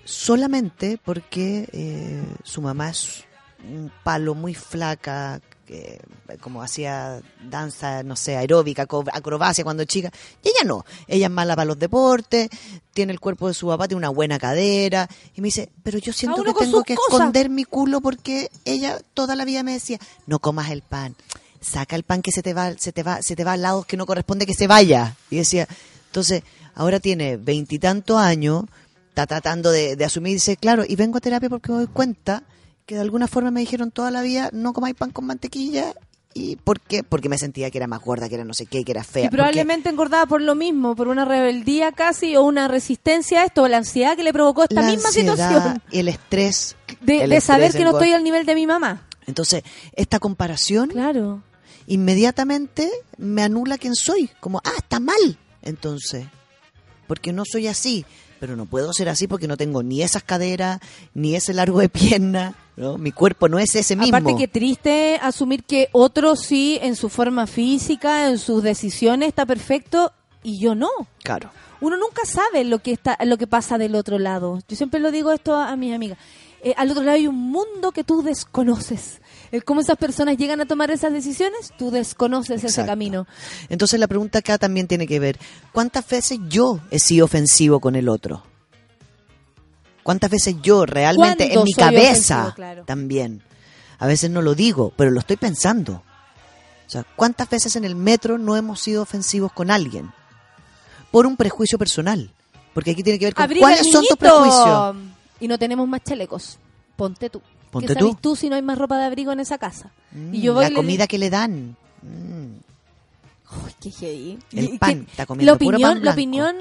solamente porque eh, su mamá es un palo muy flaca, que, como hacía danza, no sé, aeróbica, acrobacia cuando chica. Y ella no, ella es mala para los deportes, tiene el cuerpo de su papá, tiene una buena cadera. Y me dice, pero yo siento que tengo que cosas. esconder mi culo porque ella toda la vida me decía, no comas el pan, saca el pan que se te va, se te va, se te va al lado que no corresponde que se vaya. Y decía, entonces, ahora tiene veintitantos años, está tratando de, de asumir, dice, claro, y vengo a terapia porque me doy cuenta que de alguna forma me dijeron toda la vida, no comáis pan con mantequilla. ¿Y por qué? Porque me sentía que era más gorda, que era no sé qué, que era fea. Y porque- probablemente engordada por lo mismo, por una rebeldía casi o una resistencia a esto, o la ansiedad que le provocó esta la misma ansiedad situación y el estrés. de, el de saber que no estoy al nivel de mi mamá. Entonces, esta comparación claro. inmediatamente me anula quién soy. Como, ah, está mal. Entonces, porque no soy así. Pero no puedo ser así porque no tengo ni esas caderas, ni ese largo de pierna. ¿no? Mi cuerpo no es ese mismo. Aparte que triste asumir que otro sí en su forma física, en sus decisiones está perfecto y yo no. Claro. Uno nunca sabe lo que está lo que pasa del otro lado. Yo siempre lo digo esto a, a mis amigas. Eh, al otro lado hay un mundo que tú desconoces. El cómo esas personas llegan a tomar esas decisiones, tú desconoces ese camino. Entonces la pregunta acá también tiene que ver, ¿cuántas veces yo he sido ofensivo con el otro? ¿Cuántas veces yo realmente en ¿Cuándo mi cabeza ofensivo? Claro. también? A veces no lo digo, pero lo estoy pensando. O sea, ¿cuántas veces en el metro no hemos sido ofensivos con alguien? Por un prejuicio personal. Porque aquí tiene que ver con cuáles son tus prejuicios. Y no tenemos más chalecos. Ponte tú. Ponte ¿Qué tú. sabes tú si no hay más ropa de abrigo en esa casa? Mm, y yo voy y la le comida que le dan. Mm, qué heavy. El Y- y pan, está comiendo la puro opinión, pan la opinión,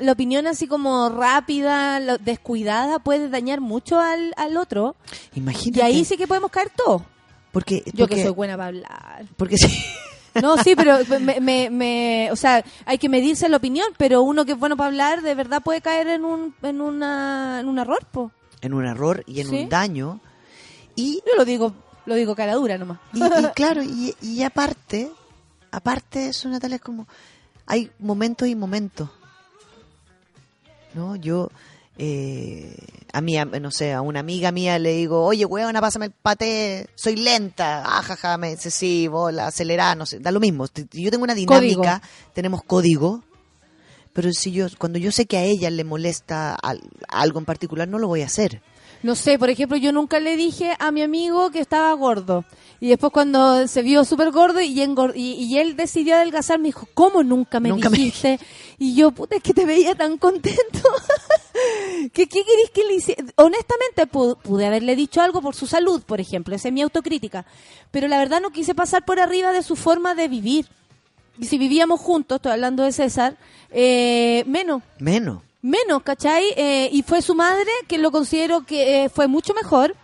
la opinión así como rápida, descuidada, puede dañar mucho al, al otro. Imagínate. Y ahí sí que podemos caer todos. Porque, Yo que porque- soy buena para hablar. Porque sí. No, sí, pero me, me, me- o sea, hay que medirse la opinión, pero uno que es bueno para hablar, de verdad puede caer en un, en una, en un error, po. en un error y en Sí. un daño. Y, Yo lo digo, lo digo cara dura nomás. y, y claro, y, y aparte, aparte eso, Natalia, es como, hay momentos y momentos. ¿No? Yo, eh, a mí, no sé, a una amiga mía le digo, oye, weona, pásame el paté, soy lenta. Ah, jaja, me dice, sí, bola, acelerá, no sé, da lo mismo. Yo tengo una dinámica, tenemos código, pero si yo, cuando yo sé que a ella le molesta al- algo en particular, no lo voy a hacer. No sé, por ejemplo, yo nunca le dije a mi amigo que estaba gordo. Y después cuando se vio súper gordo y, engor- y, y él decidió adelgazar, me dijo, ¿cómo nunca me Nunca me dijiste? Y yo, puta, es que te veía tan contento. ¿Qué, ¿Qué querés que le hiciera? Honestamente, pu- pude haberle dicho algo por su salud, por ejemplo. Esa es mi autocrítica. Pero la verdad no quise pasar por arriba de su forma de vivir. y si vivíamos juntos, estoy hablando de César, eh, menos. Menos. Menos, ¿cachai? Eh, y fue su madre, que lo considero que eh, fue mucho mejor,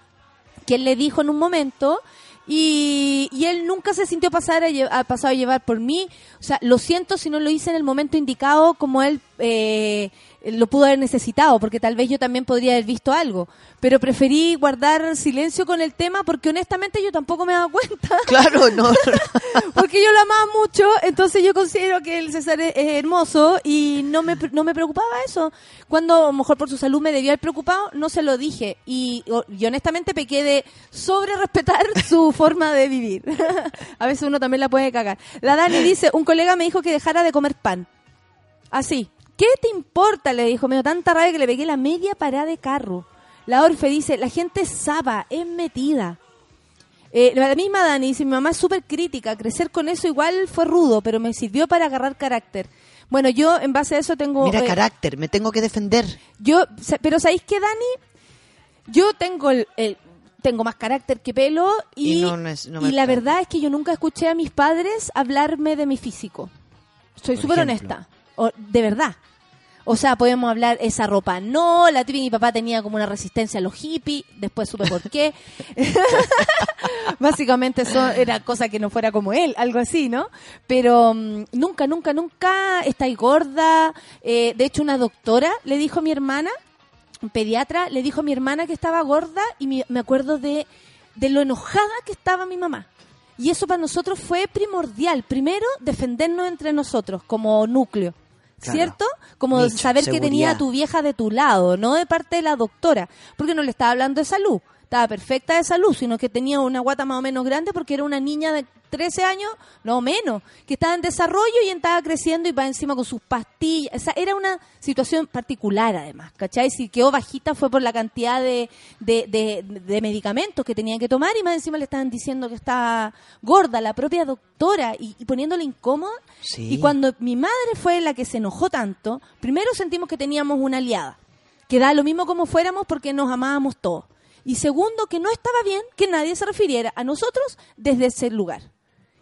que él le dijo en un momento, y, y él nunca se sintió pasar a pasado a llevar por mí. O sea, lo siento si no lo hice en el momento indicado como él eh, lo pudo haber necesitado, porque tal vez yo también podría haber visto algo. Pero preferí guardar silencio con el tema porque honestamente yo tampoco me daba cuenta. Claro, no. porque yo lo amaba mucho, entonces yo considero que el César es, es hermoso y no me, no me preocupaba eso. Cuando a lo mejor por su salud me debía haber preocupado, no se lo dije. Y, y honestamente pequé de sobre respetar su forma de vivir. a veces uno también la puede cagar. La Dani dice, un colega me dijo que dejara de comer pan. Así. ¿Qué te importa? Le dijo, me dio tanta rabia que le pegué la media parada de carro. La Orfe dice, la gente es saba, es metida. Eh, la misma Dani dice, mi mamá es súper crítica, crecer con eso igual fue rudo, pero me sirvió para agarrar carácter. Bueno, yo en base a eso tengo... Mira, eh, carácter, me tengo que defender. yo, pero ¿sabéis qué, Dani? Yo tengo el, el- tengo más carácter que pelo y, Y no- no es- no me y la verdad es que yo nunca escuché a mis padres hablarme de mi físico. Soy súper honesta, o- de verdad. O sea, podemos hablar esa ropa no, la típica mi papá tenía como una resistencia a los hippies, después supe por qué. Básicamente eso era cosa que no fuera como él, algo así, ¿no? Pero mm, nunca, nunca, nunca estáis gorda. Eh, de hecho, una doctora le dijo a mi hermana, un pediatra, le dijo a mi hermana que estaba gorda y me acuerdo de, de lo enojada que estaba mi mamá. Y eso para nosotros fue primordial. Primero, defendernos entre nosotros como núcleo. Claro. ¿Cierto? Como Nicho, saber que tenía a tu vieja de tu lado, no de parte de la doctora, porque no le estaba hablando de salud, estaba perfecta de salud, sino que tenía una guata más o menos grande porque era una niña de 13 años, no menos, que estaba en desarrollo y estaba creciendo y va encima con sus pastillas. O sea, era una situación particular además, ¿cachai? Si quedó bajita fue por la cantidad de, de, de- de medicamentos que tenían que tomar y más encima le estaban diciendo que estaba gorda, la propia doctora, y, y poniéndole incómoda. Sí. Y cuando mi madre fue la que se enojó tanto, primero sentimos que teníamos una aliada, que da lo mismo como fuéramos porque nos amábamos todos. Y segundo, que no estaba bien que nadie se refiriera a nosotros desde ese lugar.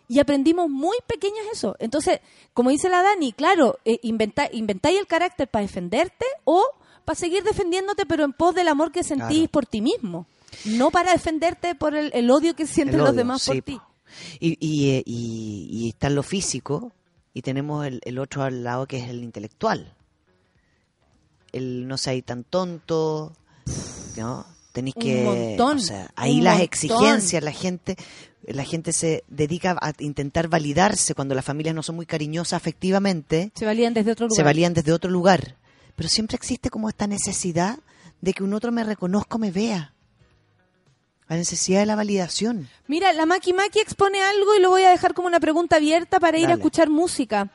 Y aprendimos muy pequeños eso. Entonces, como dice la Dani, claro, eh, inventa- inventáis el carácter para defenderte o para seguir defendiéndote, pero en pos del amor que sentís Claro. por ti mismo. No para defenderte por el, el odio que sienten los demás sí, por ti. Y, y, eh, y- y está lo físico y tenemos el, el otro al lado que es el intelectual. El no seas tan tonto, ¿no? Tenéis Un que... montón, o sea, ahí un las montón. exigencias, la gente la gente se dedica a intentar validarse cuando las familias no son muy cariñosas afectivamente. Se valían desde otro lugar. Se valían desde otro lugar. Pero siempre existe como esta necesidad de que un otro me reconozca me vea. La necesidad de la validación. Mira, la Maki Maki expone algo y lo voy a dejar como una pregunta abierta para ir a escuchar música.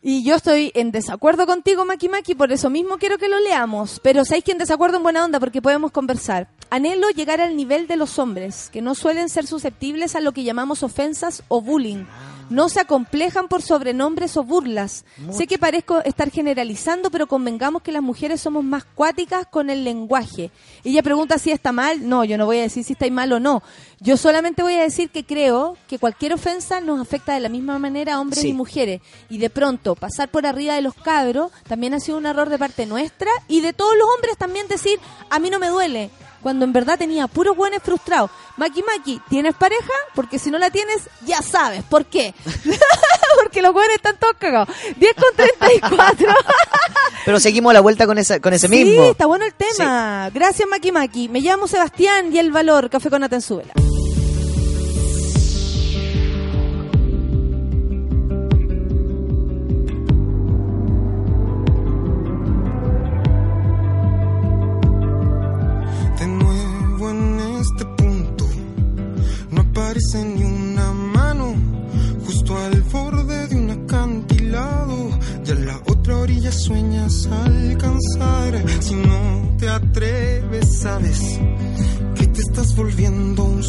Y yo estoy en desacuerdo contigo, Maki Maki, por eso mismo quiero que lo leamos. Pero sabéis que en desacuerdo en buena onda porque podemos conversar. Anhelo llegar al nivel de los hombres, que no suelen ser susceptibles a lo que llamamos ofensas o bullying. No se acomplejan por sobrenombres o burlas. Sé que parezco estar generalizando, pero convengamos que las mujeres somos más cuáticas con el lenguaje. Ella pregunta si está mal. No, yo no voy a decir si está mal o no. Yo solamente voy a decir que creo que cualquier ofensa nos afecta de la misma manera a hombres Sí. y mujeres. Y de pronto, pasar por arriba de los cabros también ha sido un error de parte nuestra y de todos los hombres también decir, a mí no me duele. Cuando en verdad tenía puros buenos frustrados. Maki Maki, ¿tienes pareja? Porque si no la tienes, ya sabes. ¿Por qué? Porque los buenos están todos cagados. 10 con 34. Pero seguimos la vuelta con, esa, con ese sí, mismo. está bueno el tema. Gracias, Maki Maki. Me llamo Sebastián y el valor. Café con Atenzuela. Aparece ni una mano, justo al borde de un acantilado. Y a la otra orilla sueñas alcanzar. Si no te atreves, sabes que te estás volviendo un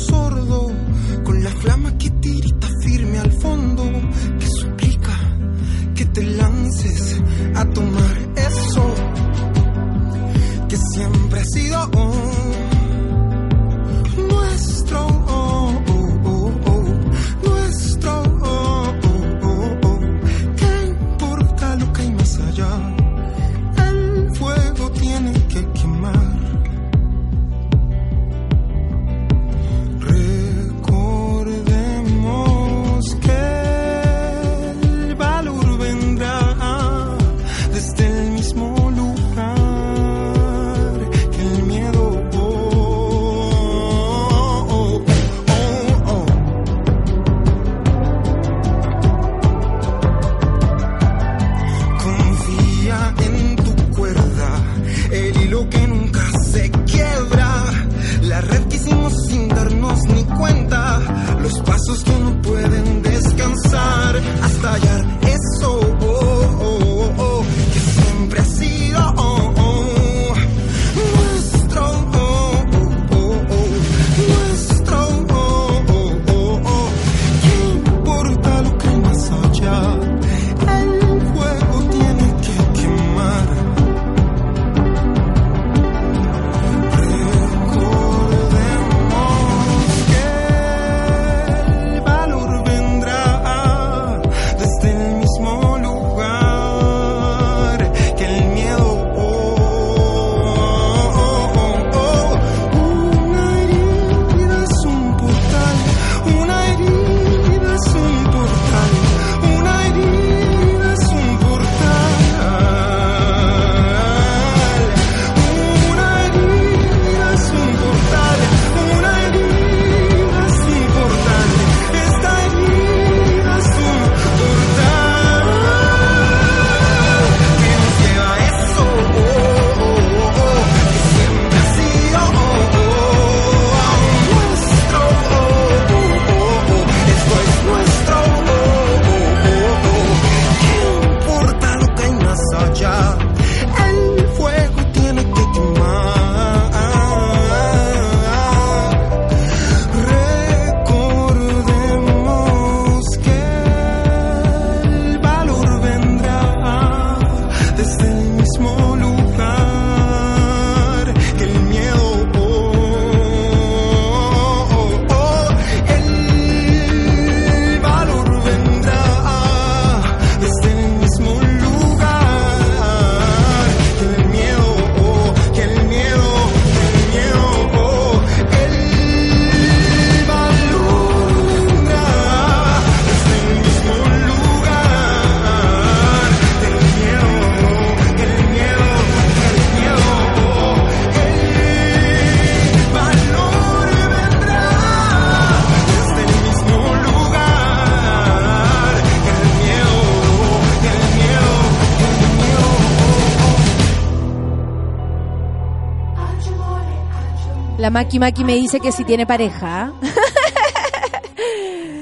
La Maki Maki me dice que si tiene pareja.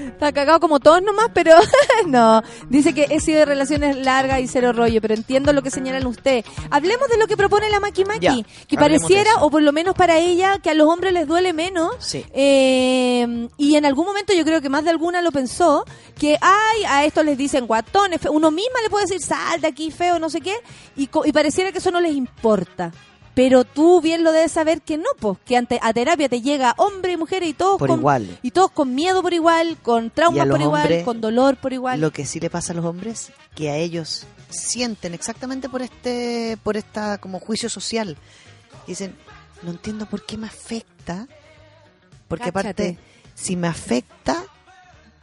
Está cagado como todos nomás, pero no. Dice que he sido de relaciones largas y cero rollo, pero entiendo lo que señalan usted. Hablemos de lo que propone la Maki Maki. Ya, que pareciera, o por lo menos para ella, que a los hombres les duele menos. Sí. Eh, y en algún momento yo creo que más de alguna lo pensó, que ay, a esto les dicen guatones, uno misma le puede decir sal de aquí feo, no sé qué, y, y pareciera que eso no les importa. Pero tú bien lo debes saber que no, pues, que ante, a terapia te llega hombre y mujer y todos Por con, igual. y todos con miedo por igual, con traumas por igual, hombres, con dolor por igual. Lo que sí le pasa a los hombres, que a ellos sienten exactamente por este, por esta como juicio social. Dicen, no entiendo por qué me afecta, porque Cáchate. aparte, si me afecta,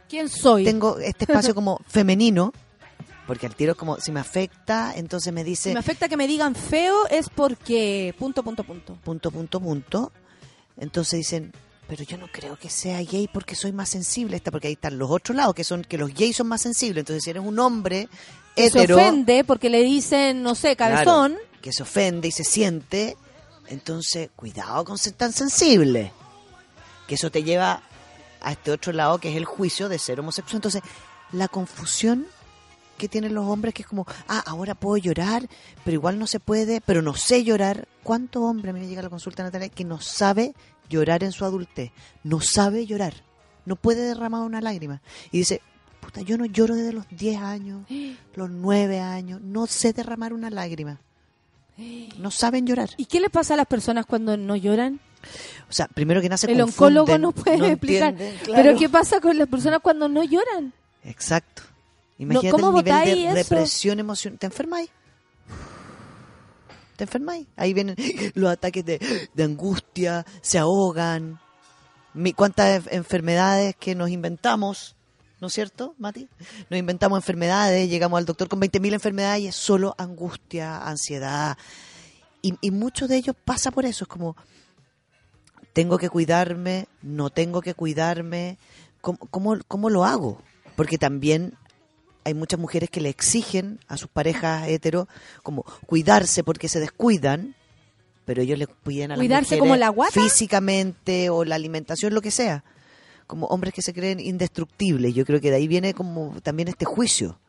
¿Quién soy? tengo este espacio como femenino, porque al tiro es como, si me afecta, entonces me dice, Si me afecta que me digan feo es porque punto, punto, punto. punto, punto, punto. Entonces dicen, pero yo no creo que sea gay porque soy más sensible. Esta, porque ahí están los otros lados, que son que los gays son más sensibles. Entonces, si eres un hombre Que se ofende porque le dicen, no sé, cabezón. claro, que se ofende y se siente, entonces cuidado con ser tan sensible. Que eso te lleva a este otro lado que es el juicio de ser homosexual. Entonces, la confusión que tienen los hombres que es como, ah, ahora puedo llorar, pero igual no se puede, pero no sé llorar. ¿Cuántos hombres, a mí me llega a la consulta Natalia, que no sabe llorar en su adultez? No sabe llorar, no puede derramar una lágrima. Y dice, puta, yo no lloro desde los 10 años, los 9 años, no sé derramar una lágrima. No saben llorar. ¿Y qué le pasa a las personas cuando no lloran? O sea, primero que nace El oncólogo no puede explicar. entienden, claro. Pero ¿qué pasa con las personas cuando no lloran? Exacto. No, Imagínate ¿cómo el nivel de eso? represión emocional. ¿Te enfermáis? ¿Te enfermáis? Ahí vienen los ataques de, de angustia, se ahogan. ¿Cuántas en- enfermedades que nos inventamos? ¿No es cierto, Mati? Nos inventamos enfermedades, llegamos al doctor con 20.000 enfermedades y es solo angustia, ansiedad. Y, y mucho de ellos pasa por eso. Es como, tengo que cuidarme, no tengo que cuidarme. ¿Cómo, cómo, cómo lo hago? Porque también hay muchas mujeres que le exigen a sus parejas hetero como cuidarse porque se descuidan, pero ellos le piden a las ¿Cuidarse mujeres como la guata? físicamente o la alimentación, lo que sea. Como hombres que se creen indestructibles. Yo creo que de ahí viene como también este juicio.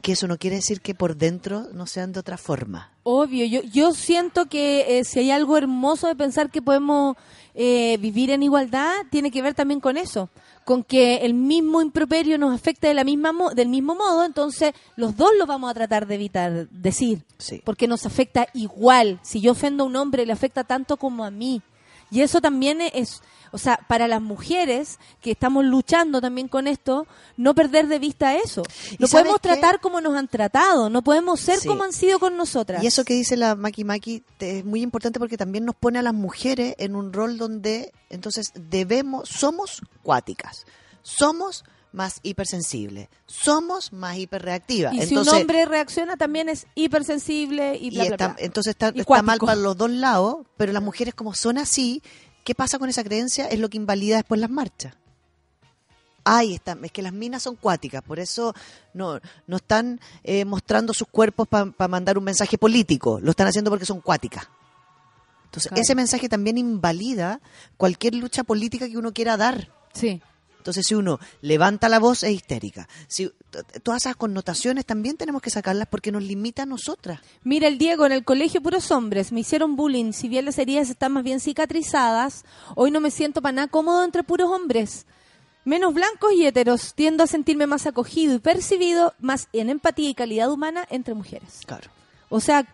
Que eso no quiere decir que por dentro no sean de otra forma. Obvio, yo, yo siento que eh, si hay algo hermoso de pensar que podemos eh, vivir en igualdad, tiene que ver también con eso, con que el mismo improperio nos afecta de la misma mo- del mismo modo, entonces los dos lo vamos a tratar de evitar decir, porque nos afecta igual. Si yo ofendo a un hombre, le afecta tanto como a mí. Y eso también es, o sea, para las mujeres que estamos luchando también con esto, no perder de vista eso. No podemos qué? tratar como nos han tratado, no podemos ser Sí. como han sido con nosotras. Y eso que dice la Maki Maki es muy importante porque también nos pone a las mujeres en un rol donde entonces debemos, somos cuáticas, somos más hipersensibles, somos más hiperreactivas. Y si un hombre reacciona también es hipersensible y y bla, está- bla. entonces está, Y está mal para los dos lados, pero las mujeres como son así, ¿qué pasa con esa creencia? Es lo que invalida después las marchas. Ay, está, es que las minas son cuáticas, por eso no, no están eh, mostrando sus cuerpos para mandar un mensaje político, lo están haciendo porque son cuáticas. Entonces, Claro. ese mensaje también invalida cualquier lucha política que uno quiera dar. Sí. Entonces, si uno levanta la voz, es histérica. Si, todas esas connotaciones también tenemos que sacarlas porque nos limita a nosotras. Mira, el Diego, en el colegio puros hombres, me hicieron bullying. Si bien las heridas están más bien cicatrizadas, hoy no me siento para nada cómodo entre puros hombres. Menos blancos y heteros, tiendo a sentirme más acogido y percibido, más en empatía y calidad humana entre mujeres. Claro. O sea,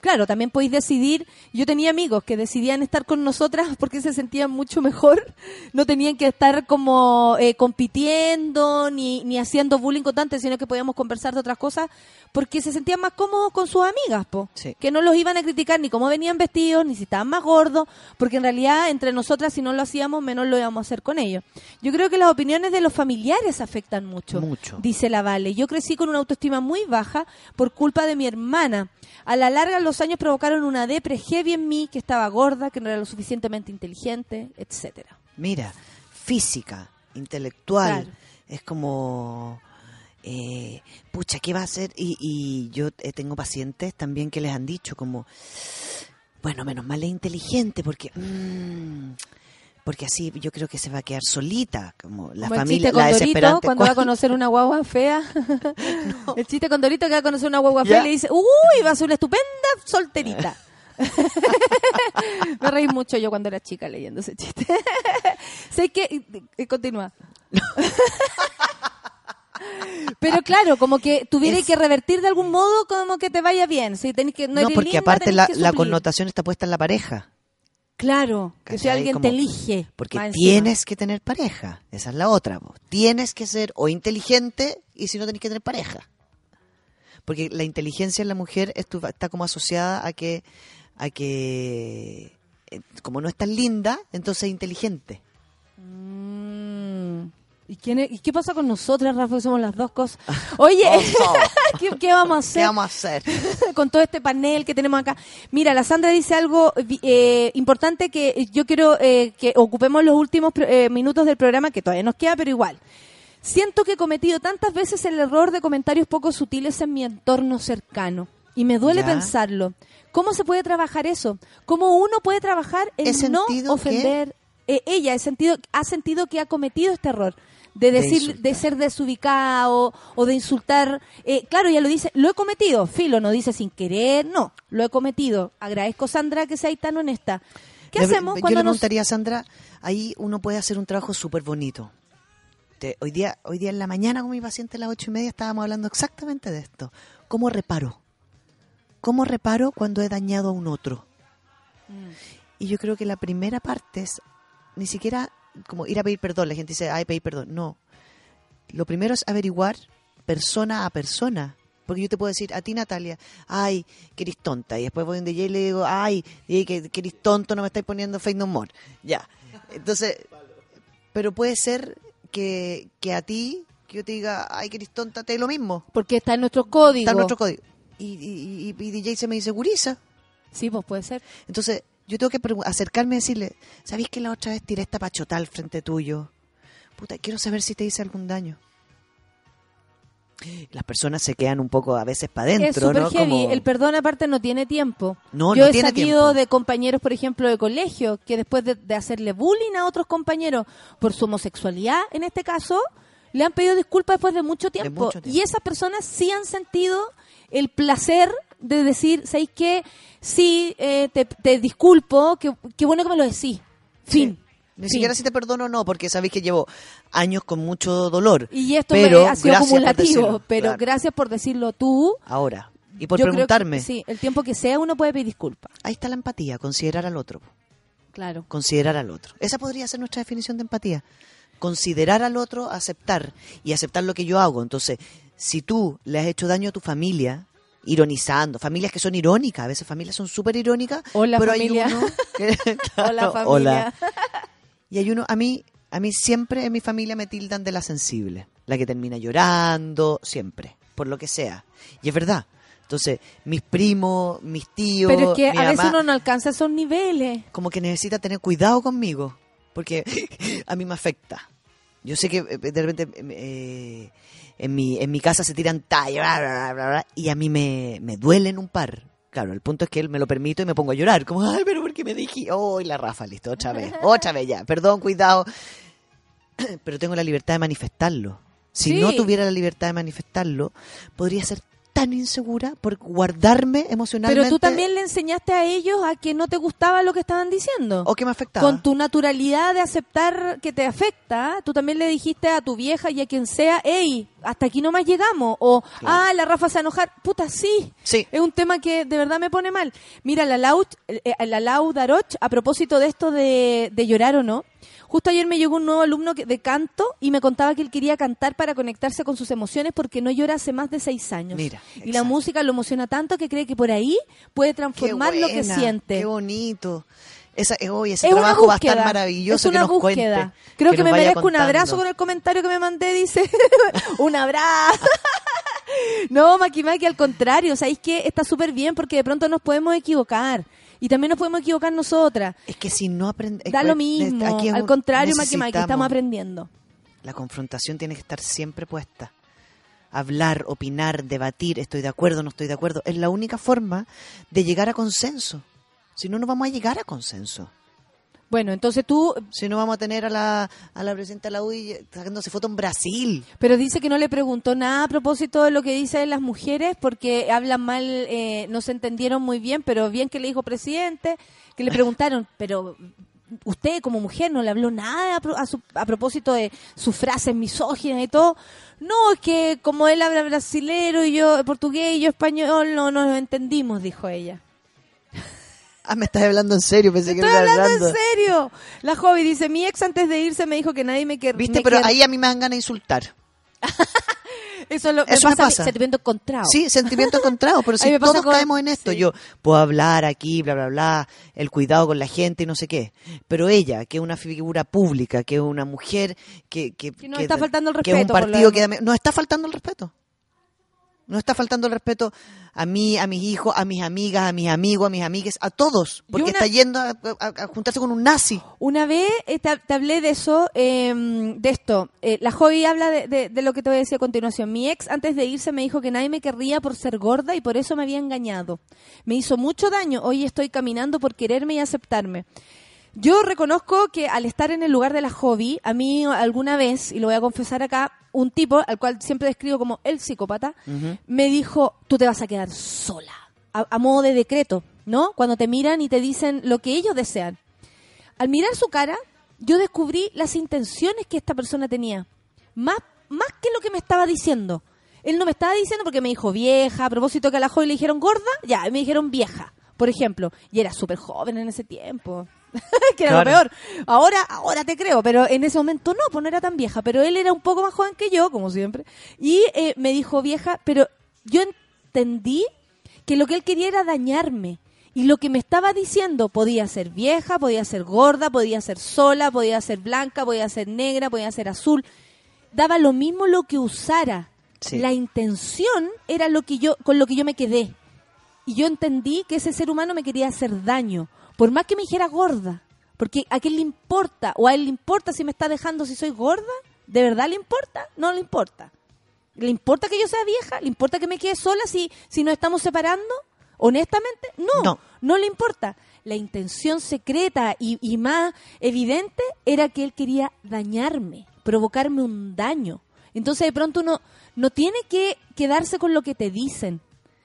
claro, también podéis decidir. Yo tenía amigos que decidían estar con nosotras porque se sentían mucho mejor. No tenían que estar como eh, compitiendo ni, ni haciendo bullying constante, sino que podíamos conversar de otras cosas porque se sentían más cómodos con sus amigas, po. Sí. Que no los iban a criticar ni cómo venían vestidos, ni si estaban más gordos, porque en realidad entre nosotras si no lo hacíamos, menos lo íbamos a hacer con ellos. Yo creo que las opiniones de los familiares afectan mucho. Mucho. Dice la Vale. Yo crecí con una autoestima muy baja por culpa de mi hermana. A la larga los años provocaron una depre heavy en mí, que estaba gorda, que no era lo suficientemente inteligente, etcétera. Mira, física, intelectual, Claro. es como, eh, pucha, ¿qué va a hacer? Y, y yo eh, tengo pacientes también que les han dicho como, bueno, menos mal es inteligente porque... mm, porque así yo creo que se va a quedar solita, como la Como el familia, chiste con la Dorito desesperante. cuando va a conocer una guagua fea. El chiste con Dorito que va a conocer una guagua fea y le dice, uy, va a ser una estupenda solterita. Me reí mucho yo cuando era chica leyendo ese chiste. sé que... eh, Continúa. Pero claro, como que tuviera Es- que revertir de algún modo como que te vaya bien. Si tenés que, no, No, porque aparte la, connotación está puesta en la pareja. Claro, que si alguien Como- te elige. Porque encima. tienes que tener pareja. Esa es la otra. po. Tienes que ser o inteligente y si no tenés que tener pareja. Porque la inteligencia en la mujer está como asociada a que, a que eh, como no es tan linda, entonces es inteligente. Mm. ¿Y, quién es- ¿Y qué pasa con nosotras, Rafa, que somos las dos cosas? Oye. ¿qué, qué vamos a hacer? ¿Qué vamos a hacer? con todo este panel que tenemos acá. Mira, la Sandra dice algo eh, importante que yo quiero eh, que ocupemos los últimos eh, minutos del programa, que todavía nos queda, pero igual. Siento que he cometido tantas veces el error de comentarios poco sutiles en mi entorno cercano. Y me duele Ya. pensarlo. ¿Cómo se puede trabajar eso? ¿Cómo uno puede trabajar en no ofender? Eh, ella sentido, ha sentido que ha cometido este error de De decir, insultar. de ser desubicado o de insultar. Eh, claro, ya lo dice, lo he cometido. Filo no dice sin querer, no, lo he cometido. Agradezco, Sandra, que sea tan honesta. ¿Qué hacemos Yo cuando le nos... preguntaría Sandra, ahí uno puede hacer un trabajo súper bonito. Hoy, día, hoy día en la mañana con mi paciente a las ocho y media estábamos hablando exactamente de esto. ¿Cómo reparo? ¿Cómo reparo cuando he dañado a un otro? Mm. Y yo creo que la primera parte es ni siquiera como ir a pedir perdón. La gente dice, ay, pedir perdón. No. Lo primero es averiguar persona a persona. Porque yo te puedo decir a ti, Natalia, ay, que eres tonta. Y después voy donde ella y le digo, ay, que, que eres tonto, no me estáis poniendo fake no more. Ya. Entonces, pero puede ser que, que a ti, que yo te diga, ay, que eres tonta, te dé lo mismo. Porque está en nuestro código. Está en nuestro código. Y, y, y, y DJ se me dice, gurisa. Sí, pues puede ser. Entonces, yo tengo que acercarme y decirle, ¿sabéis que la otra vez tiré esta pachota al frente tuyo? Puta, quiero saber si te hice algún daño. Las personas se quedan un poco a veces para Es adentro, ¿no? heavy. Como- El perdón aparte no tiene tiempo. No, Yo no he tiene sabido tiempo. de compañeros, por ejemplo, de colegio, que después de, de hacerle bullying a otros compañeros por su homosexualidad, en este caso, le han pedido disculpas después de mucho tiempo. mucho tiempo. Y esas personas sí han sentido el placer de decir, ¿sabéis qué? Sí, eh, te, te disculpo, qué qué bueno que me lo decís. Fin. Ni siquiera si te perdono no, porque sabéis que llevo años con mucho dolor. Y esto pero me ha sido acumulativo, decirlo, pero claro. gracias por decirlo tú. Ahora. Y por Yo que preguntarme. sí, el tiempo que sea uno puede pedir disculpas. Ahí está la empatía, considerar al otro. Claro. Considerar al otro. Esa podría ser nuestra definición de empatía. Considerar al otro, aceptar. Y aceptar lo que yo hago. Entonces, si tú le has hecho daño a tu familia, ironizando, familias que son irónicas, a veces familias son súper irónicas, Hola, pero familia. hay uno que- Hola, familia. hola. Y hay uno, a mí, a mí siempre en mi familia me tildan de la sensible, la que termina llorando, siempre, por lo que sea. Y es verdad. Entonces, mis primos, mis tíos, Pero es que mi a veces uno no alcanza esos niveles. como que necesita tener cuidado conmigo, porque a mí me afecta. Yo sé que eh, de repente eh, en, mi, en mi casa se tiran tallas y a mí me, me duelen un par. Claro, el punto es que él me lo permite y me pongo a llorar. Como, ay, pero ¿por qué me dije? Oh, y la Rafa, listo, otra vez, otra vez ya. Perdón, cuidado. Pero tengo la libertad de manifestarlo. Si Sí. no tuviera la libertad de manifestarlo, podría ser tan insegura por guardarme emocionalmente. Pero tú también le enseñaste a ellos a que no te gustaba lo que estaban diciendo. O que me afectaba. Con tu naturalidad de aceptar que te afecta, tú también le dijiste a tu vieja y a quien sea, hey, hasta aquí nomás llegamos. O, ah, la Rafa se va a enojar. Puta, sí. Sí. Es un tema que de verdad me pone mal. Mira, la Lau, eh, eh, la Lau Daroch, a propósito de esto de, de llorar o no, justo ayer me llegó un nuevo alumno de canto y me contaba que él quería cantar para conectarse con sus emociones porque no llora hace más de seis años. Mira, y la música lo emociona tanto que cree que por ahí puede transformar lo que siente. Qué bonito. Esa, oye, ese Es una trabajo va a estar maravilloso es que una nos búsqueda. cuente. Creo que, me merezco un abrazo con el comentario que me mandé, dice. un abrazo. no, Maki Maki, al contrario, ¿sabéis que Está súper bien porque de pronto nos podemos equivocar. Y también nos podemos equivocar nosotras. Es que si no aprendemos... Da lo mismo. Al contrario, Maki Maki, estamos aprendiendo. La confrontación tiene que estar siempre puesta. Hablar, opinar, debatir, estoy de acuerdo, no estoy de acuerdo. Es la única forma de llegar a consenso. Si no, no vamos a llegar a consenso. Bueno, entonces tú... Si no vamos a tener a la, a la presidenta de la UDI sacándose foto en Brasil. Pero dice que no le preguntó nada a propósito de lo que dicen las mujeres porque hablan mal, eh, no se entendieron muy bien, pero bien que le dijo presidente, que le preguntaron, pero usted como mujer no le habló nada a, su- a propósito de sus frases misóginas y todo. No, es que como él habla brasilero y yo portugués y yo español, no nos entendimos, dijo ella. Ah, me estás hablando en serio, pensé que Estoy me estabas hablando en hablando. serio. La joven dice, mi ex antes de irse me dijo que nadie me quería. Viste, pero ahí a mí me dan ganas de insultar. Eso, lo, Eso me pasa, sentimiento encontrado. Sí, sentimiento encontrado, pero si todos con- caemos en esto, yo puedo hablar aquí, bla, bla, bla, el cuidado con la gente y no sé qué, pero ella, que es una figura pública, que es una mujer que... Que, Que nos está faltando el que es un respeto, partido que... demás. No está faltando el respeto. No está faltando el respeto a mí, a mis hijos, a mis amigas, a mis amigos, a mis amigues, a todos, porque una- está yendo a, a- a juntarse con un nazi. Una vez eh, te, te hablé de eso, eh, de esto. Eh, la Joy habla de, de- de lo que te voy a decir a continuación. Mi ex, antes de irse, me dijo que nadie me querría por ser gorda y por eso me había engañado. Me hizo mucho daño. Hoy estoy caminando por quererme y aceptarme. Yo reconozco que al estar en el lugar de la hobby, a mí alguna vez, y lo voy a confesar acá, un tipo al cual siempre describo como el psicópata, me dijo, tú te vas a quedar sola, a, a modo de decreto, ¿no? Cuando te miran y te dicen lo que ellos desean. Al mirar su cara, yo descubrí las intenciones que esta persona tenía, más, más que lo que me estaba diciendo. Él no me estaba diciendo porque me dijo vieja, a propósito que a la joven le dijeron gorda, ya, me dijeron vieja, por ejemplo, y era súper joven en ese tiempo. que era Claro. lo peor. Ahora, ahora te creo, pero en ese momento no, pues no era tan vieja. Pero él era un poco más joven que yo, como siempre. Y eh, me dijo vieja, pero yo entendí que lo que él quería era dañarme. Y lo que me estaba diciendo podía ser vieja, podía ser gorda, podía ser sola, podía ser blanca, podía ser negra, podía ser azul. Daba lo mismo lo que usara. Sí. La intención era lo que yo, con lo que yo me quedé. Y yo entendí que ese ser humano me quería hacer daño. Por más que me dijera gorda. Porque a quién le importa. O a él le importa si me está dejando si soy gorda. ¿De verdad le importa? No le importa. ¿Le importa que yo sea vieja? ¿Le importa que me quede sola si, si nos estamos separando? Honestamente, no, no. le importa. La intención secreta y, y más evidente era que él quería dañarme, provocarme un daño. Entonces de pronto uno no tiene que quedarse con lo que te dicen,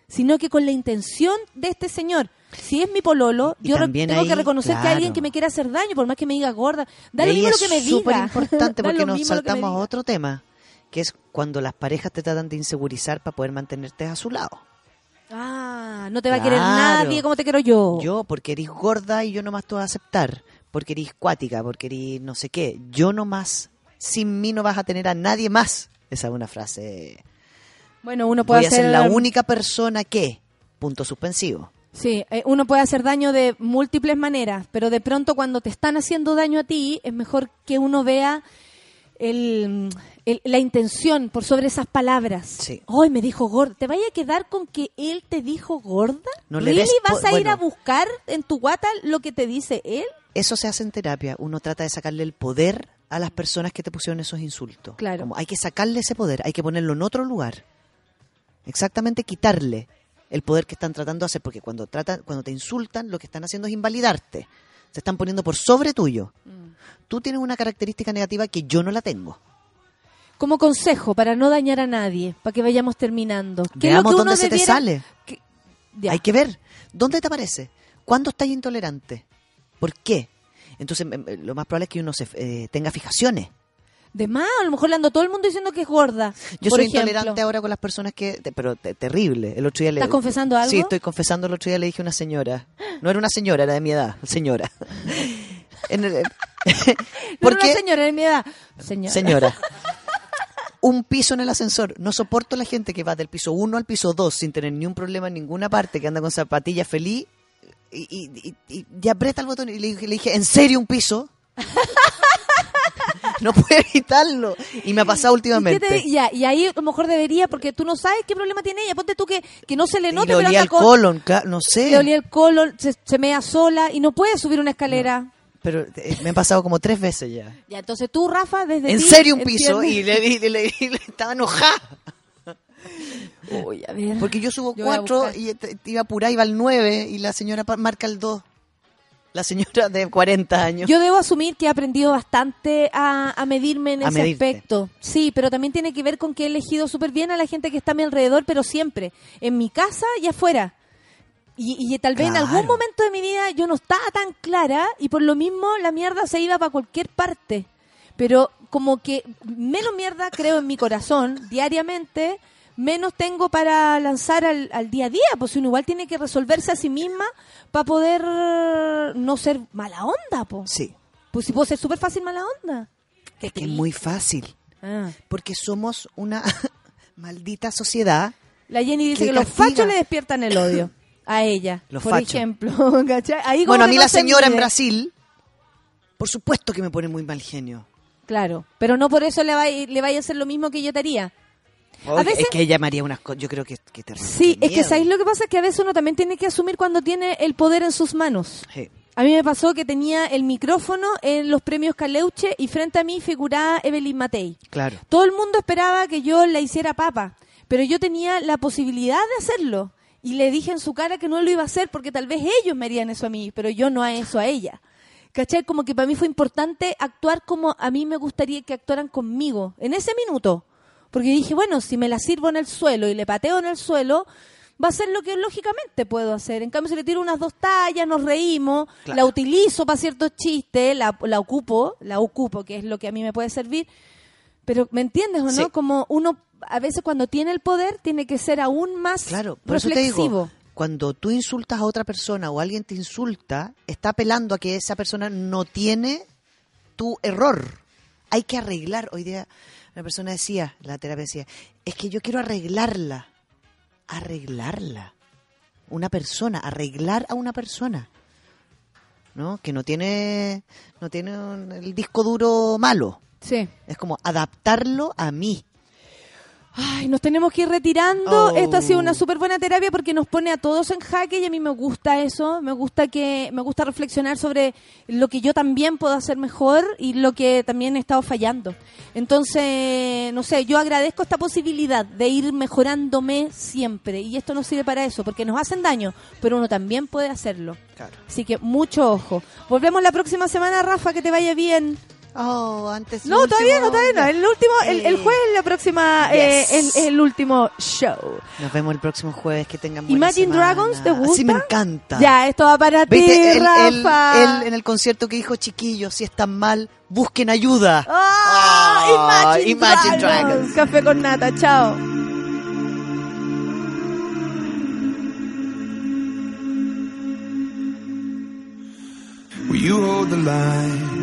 sino que con la intención de este señor. Si es mi pololo, Y yo tengo que reconocer que hay alguien que me quiere hacer daño, por más que me diga gorda. Da Y lo ahí mismo lo es que me súper diga. importante porque nos que me saltamos a diga. otro tema, que es cuando las parejas te tratan de insegurizar para poder mantenerte a su lado. Ah, no te va a querer nadie como te quiero yo. Yo, porque eres gorda y yo nomás te voy a aceptar. Porque eres cuática, porque eres no sé qué. Yo nomás, sin mí no vas a tener a nadie más. Esa es una frase. Bueno, uno puede Voy a hacer ser la única persona que. Punto suspensivo. Sí, eh, uno puede hacer daño de múltiples maneras, pero de pronto cuando te están haciendo daño a ti, es mejor que uno vea el, el- la intención por sobre esas palabras. Sí. Hoy me dijo gorda. ¿Te vaya a quedar con que él te dijo gorda? No le ¿Really vas a ir a buscar en tu guata lo que te dice él? Eso se hace en terapia. Uno trata de sacarle el poder a las personas que te pusieron esos insultos. Claro. Como hay que sacarle ese poder, hay que ponerlo en otro lugar. Exactamente quitarle el poder que están tratando de hacer, porque cuando tratan, cuando te insultan, lo que están haciendo es invalidarte. Se están poniendo por sobre tuyo. Mm. Tú tienes una característica negativa que yo no la tengo. Como consejo para no dañar a nadie, para que vayamos terminando. ¿Qué es lo Veamos que uno dónde se te sale. Ya. Hay que ver dónde te aparece. ¿Cuándo estás intolerante? ¿Por qué? Entonces, lo más probable es que uno se, eh, tenga fijaciones. De más, a lo mejor le ando todo el mundo diciendo que es gorda. Yo por soy ejemplo. intolerante ahora con las personas que... pero te- terrible. El otro día le- ¿Estás confesando algo? Sí, estoy confesando. El otro día le dije a una señora. No era una señora, era de mi edad. Señora. En el- No era una señora de mi edad. Señora. Señora. Un piso en el ascensor. No soporto la gente que va del piso 1 al piso 2 sin tener ni un problema en ninguna parte, que anda con zapatillas feliz y, y, y- y- aprieta el botón y le dije, le dije, ¿en serio un piso? no puedo evitarlo. Y me ha pasado ¿Y, últimamente. te- ya, y ahí a lo mejor debería, porque tú no sabes qué problema tiene ella. Ponte tú que, que no se le Y note, le pero olía el colon, claro, no sé. Le olía el colon, se, se mea sola y no puede subir una escala. Pero eh, me han pasado como tres veces ya. Ya, entonces tú, Rafa, desde en serio un piso y le, le, le- y le- estaba enojada. Uy, a ver. Porque yo subo Yo cuatro y te- iba apurada, iba al nueve y la señora marca el dos. La señora de 40 años. Yo debo asumir que he aprendido bastante a, a medirme en A ese medirte. aspecto. Sí, pero también tiene que ver con que he elegido súper bien a la gente que está a mi alrededor, pero siempre, en mi casa y afuera. Y, y tal vez en algún momento de mi vida yo no estaba tan clara y por lo mismo la mierda se iba para cualquier parte. Pero como que menos mierda creo en mi corazón diariamente, menos tengo para lanzar al, al día a día. Pues uno igual tiene que resolverse a sí misma para poder no ser mala onda, po. Sí. Pues si puedo ser súper fácil mala onda. Es que es muy fácil. Ah. Porque somos una maldita sociedad. La Jenny dice que que los fachos le despiertan el odio a ella, Los por fachos. ejemplo. Bueno, a mí no la se señora en. Brasil, por supuesto que me pone muy mal genio. Claro, pero no por eso le, va, le vaya a hacer lo mismo que yo te haría. Oye, veces- Es que ella me haría unas cosas, yo creo que, que terrible. Sí, es que. ¿sabéis lo que pasa? Es que a veces uno también tiene que asumir cuando tiene el poder en sus manos. Sí. A mí me pasó que tenía el micrófono en los premios Caleuche y frente a mí figuraba Evelyn Matei. Claro. Todo el mundo esperaba que yo la hiciera papa, pero yo tenía la posibilidad de hacerlo. Y le dije en su cara que no lo iba a hacer porque tal vez ellos me harían eso a mí, pero yo no a eso a ella. ¿Cachai? Como que para mí fue importante actuar como a mí me gustaría que actuaran conmigo, en ese minuto. Porque dije, bueno, si me la sirvo en el suelo y le pateo en el suelo, va a ser lo que lógicamente puedo hacer. En cambio, si le tiro unas dos tallas, nos reímos, Claro. la utilizo para ciertos chistes, la, la ocupo, la ocupo, que es lo que a mí me puede servir. Pero, ¿me entiendes o no? Sí. Como uno, a veces cuando tiene el poder, tiene que ser aún más Claro, por eso te reflexivo. digo, cuando tú insultas a otra persona o alguien te insulta, está apelando a que esa persona no tiene tu error. Hay que arreglar. Hoy día una persona decía, la terapia decía, es que yo quiero arreglarla. Arreglarla. Una persona, arreglar a una persona. ¿No? Que no tiene, no tiene un- el disco duro malo. Sí. Es como adaptarlo a mí. Ay, nos tenemos que ir retirando. Oh. Esto ha sido una súper buena terapia porque nos pone a todos en jaque y a mí me gusta eso. Me gusta que me gusta reflexionar sobre lo que yo también puedo hacer mejor y lo que también he estado fallando. Entonces, no sé, yo agradezco esta posibilidad de ir mejorándome siempre y esto nos sirve para eso porque nos hacen daño, pero uno también puede hacerlo. Claro. Así que mucho ojo. Volvemos la próxima semana, Rafa, que te vaya bien. Oh, antes No, todavía no, todavía no. El último, el, el Eh, jueves, la próxima, Yes. eh, el, el último show. Nos vemos el próximo jueves. Que tengan buena Imagine semana. Dragons, ¿te gusta? Sí, me encanta. Ya, esto va para ti, Rafa. él en el concierto que dijo, chiquillos, si están mal, busquen ayuda. Ah, Ah, Imagine, Imagine Dragons. Dragons. Café con nata, chao. Will you hold the line